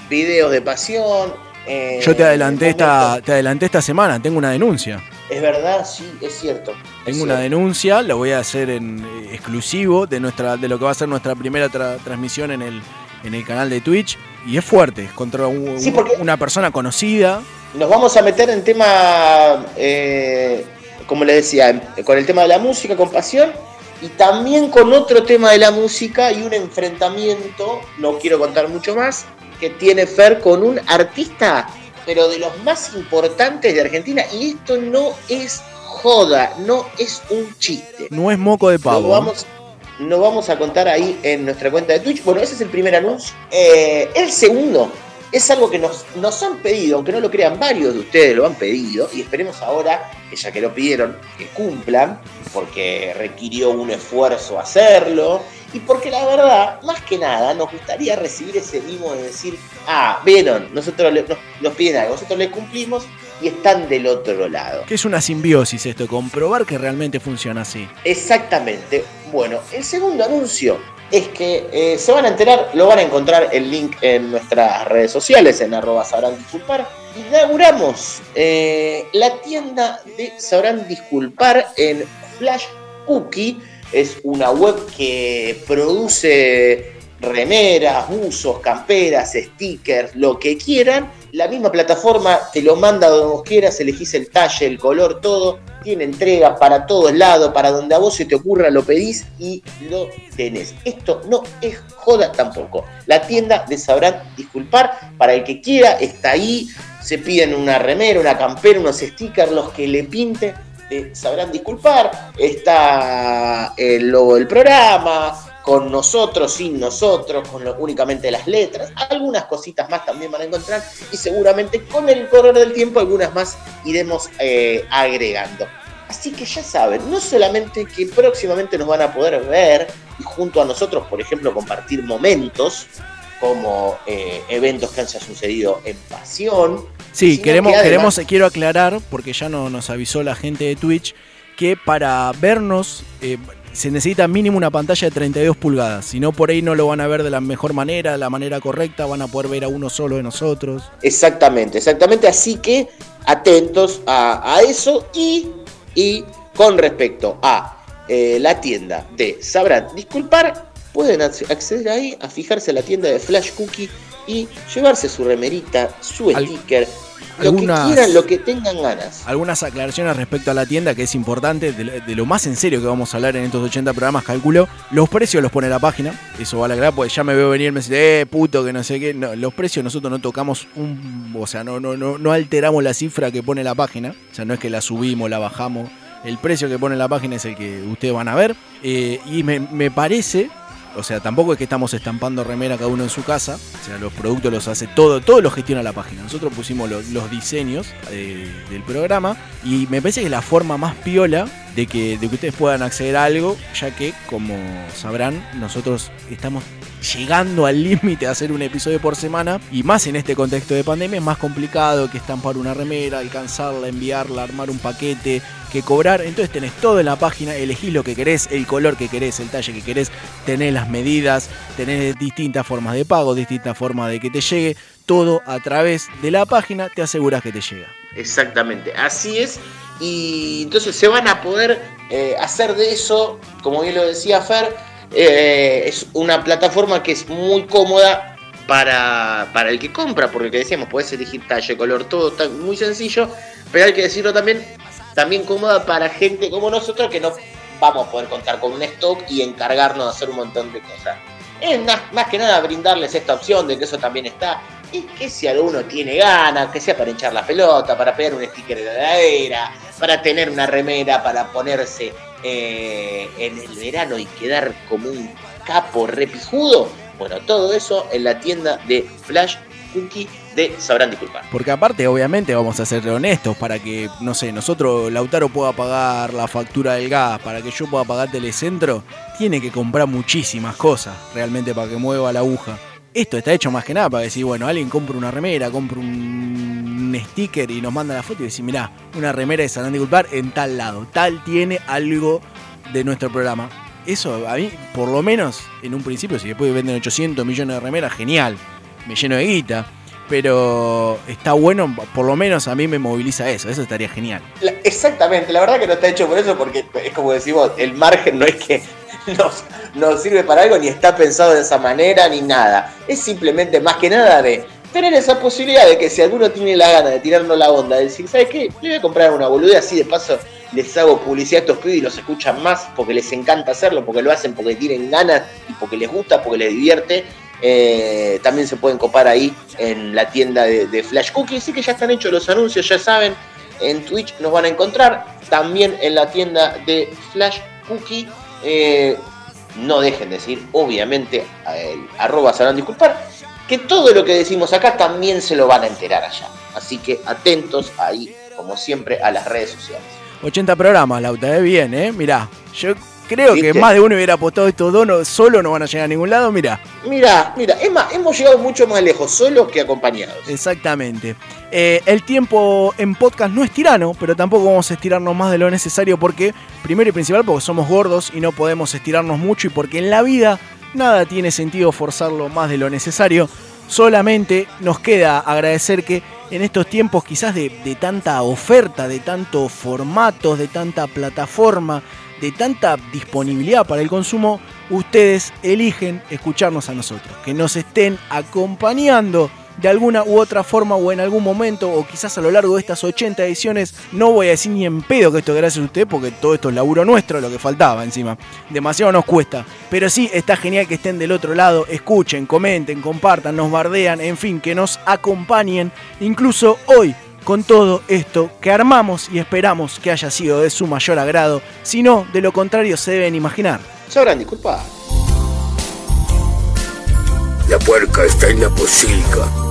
videos de pasión. eh, Yo te adelanté, esta, te adelanté esta semana, tengo una denuncia. Es verdad, sí, es cierto. es Tengo una cierto. denuncia, la voy a hacer en eh, exclusivo de nuestra de lo que va a ser nuestra primera tra- transmisión en el, en el canal de Twitch. Y es fuerte, es contra un- Sí, porque- una persona conocida. Nos vamos a meter en tema, eh, como les decía, con el tema de la música, con pasión, y también con otro tema de la música y un enfrentamiento, no quiero contar mucho más, que tiene Fer con un artista, pero de los más importantes de Argentina, y esto no es joda, no es un chiste. No es moco de pavo. Lo vamos, lo vamos a contar ahí en nuestra cuenta de Twitch. Bueno, ese es el primer anuncio. Eh, el segundo es algo que nos, nos han pedido, aunque no lo crean, varios de ustedes lo han pedido, y esperemos ahora, que ya que lo pidieron, que cumplan, porque requirió un esfuerzo hacerlo, y porque la verdad, más que nada, nos gustaría recibir ese mimo de decir, ah, vieron, nosotros le- nos, nos piden algo, nosotros les cumplimos y están del otro lado. Que es una simbiosis esto, comprobar que realmente funciona así. Exactamente. Bueno, el segundo anuncio es que eh, se van a enterar, lo van a encontrar el link en nuestras redes sociales, en arroba sabrán disculpar. Inauguramos eh, la tienda de Sabrán Disculpar en Flash Cookie. Es una web que produce remeras, buzos, camperas, stickers, lo que quieran. La misma plataforma te lo manda donde vos quieras, elegís el talle, el color, todo. Tiene entrega para todos lados, para donde a vos se te ocurra lo pedís y lo tenés. Esto no es joda tampoco. La tienda de Sabrán Disculpar, para el que quiera, está ahí. Se piden una remera, una campera, unos stickers, los que le pinte. Eh, sabrán disculpar. Está el logo del programa, con nosotros, sin nosotros, con únicamente las letras. Algunas cositas más también van a encontrar y seguramente con el correr del tiempo algunas más iremos eh, agregando. Así que ya saben, no solamente que próximamente nos van a poder ver y junto a nosotros, por ejemplo, compartir momentos como eh, eventos que han sucedido en Pasión. Sí, sino queremos, que queremos, quiero aclarar, porque ya no, nos avisó la gente de Twitch, que para vernos eh, se necesita mínimo una pantalla de 32 pulgadas. Si no, por ahí no lo van a ver de la mejor manera, de la manera correcta, van a poder ver a uno solo de nosotros. Exactamente, exactamente. Así que atentos a, a eso y, y con respecto a eh, la tienda de Sabrán Disculpar, pueden ac- acceder ahí a fijarse a la tienda de Flash Cookie y llevarse su remerita, su sticker, lo que quieran, lo que tengan ganas. Algunas aclaraciones respecto a la tienda que es importante, de, lo- de lo más en serio que vamos a hablar en estos 80 programas, calculo. Los precios los pone la página, eso vale aclarar, porque ya me veo venir, me dice, eh, puto, que no sé qué. No, los precios nosotros no tocamos un. O sea, no, no, no, no alteramos la cifra que pone la página. O sea, no es que la subimos, la bajamos. El precio que pone la página es el que ustedes van a ver. Eh, y me, me parece o sea, tampoco es que estamos estampando remera cada uno en su casa. O sea, los productos los hace todo, todo lo gestiona la página. Nosotros pusimos lo- los diseños eh, del programa y me parece que es la forma más piola de que, de que ustedes puedan acceder a algo, ya que, como sabrán, nosotros estamos llegando al límite de hacer un episodio por semana y más en este contexto de pandemia es más complicado que estampar una remera, alcanzarla, enviarla, armar un paquete, que cobrar. Entonces tenés todo en la página, elegís lo que querés, el color que querés, el talle que querés, tenés las medidas, tenés distintas formas de pago, distintas formas de que te llegue. Todo a través de la página te aseguras que te llega. Exactamente, así es. Y entonces se van a poder eh, hacer de eso, como bien lo decía Fer, eh, es una plataforma que es muy cómoda para, para el que compra, porque que decíamos, podés elegir talle, color, todo está muy sencillo, pero hay que decirlo también, también cómoda para gente como nosotros que no vamos a poder contar con un stock y encargarnos de hacer un montón de cosas. Es más, más que nada brindarles esta opción de que eso también está. Y que si alguno tiene ganas, que sea para hinchar la pelota, para pegar un sticker de la heladera, para tener una remera, para ponerse eh, en el verano y quedar como un capo repijudo. Bueno, todo eso en la tienda de Flash Cookie de Sabrán Disculpar. Porque aparte, obviamente, vamos a ser honestos, para que, no sé, nosotros, Lautaro pueda pagar la factura del gas, para que yo pueda pagar Telecentro, tiene que comprar muchísimas cosas, realmente, para que mueva la aguja. Esto está hecho más que nada para decir, bueno, alguien compra una remera, compra un, sticker y nos manda la foto y decir, mirá, una remera de Sabrán Disculpar en tal lado, tal tiene algo de nuestro programa. Eso, a mí, por lo menos, en un principio, si después venden 800 millones de remeras, genial, me lleno de guita. Pero está bueno, por lo menos a mí me moviliza eso, eso estaría genial. Exactamente, la verdad que no está hecho por eso, porque es como decimos, el margen no es que nos, nos sirve para algo, ni está pensado de esa manera, ni nada. Es simplemente más que nada de tener esa posibilidad de que si alguno tiene la gana de tirarnos la onda, de decir, ¿sabes qué? Le voy a comprar una boluda así de paso les hago publicidad a estos pibes y los escuchan más porque les encanta hacerlo, porque lo hacen porque tienen ganas y porque les gusta, porque les divierte. Eh, también se pueden copar ahí en la tienda de, Flash Cookie. Así que ya están hechos los anuncios, ya saben. En Twitch nos van a encontrar. También en la tienda de Flash Cookie. Eh, no dejen de decir, obviamente, el arroba sabrán disculpar. Que todo lo que decimos acá también se lo van a enterar allá. Así que atentos ahí, como siempre, a las redes sociales. 80 programas, Lauta, ¿eh? bien, ¿eh? Mirá, yo creo que más de uno hubiera apostado estos dos, no- solo no van a llegar a ningún lado, mirá. Mira, mira, es más, hemos llegado mucho más lejos solos que acompañados. Exactamente. Eh, el tiempo en podcast no es tirano, pero tampoco vamos a estirarnos más de lo necesario porque, primero y principal, porque somos gordos y no podemos estirarnos mucho y porque en la vida nada tiene sentido forzarlo más de lo necesario. Solamente nos queda agradecer que en estos tiempos quizás de, de tanta oferta, de tantos formatos, de tanta plataforma, de tanta disponibilidad para el consumo, ustedes eligen escucharnos a nosotros, que nos estén acompañando de alguna u otra forma o en algún momento o quizás a lo largo de estas 80 ediciones, no voy a decir ni en pedo que esto es gracias a usted porque todo esto es laburo nuestro, lo que faltaba encima, demasiado nos cuesta, pero sí está genial que estén del otro lado, escuchen, comenten, compartan, nos bardean, en fin, que nos acompañen, incluso hoy con todo esto que armamos y esperamos que haya sido de su mayor agrado, si no, de lo contrario se deben imaginar. Sabrán disculpar. La puerca está en la posilga.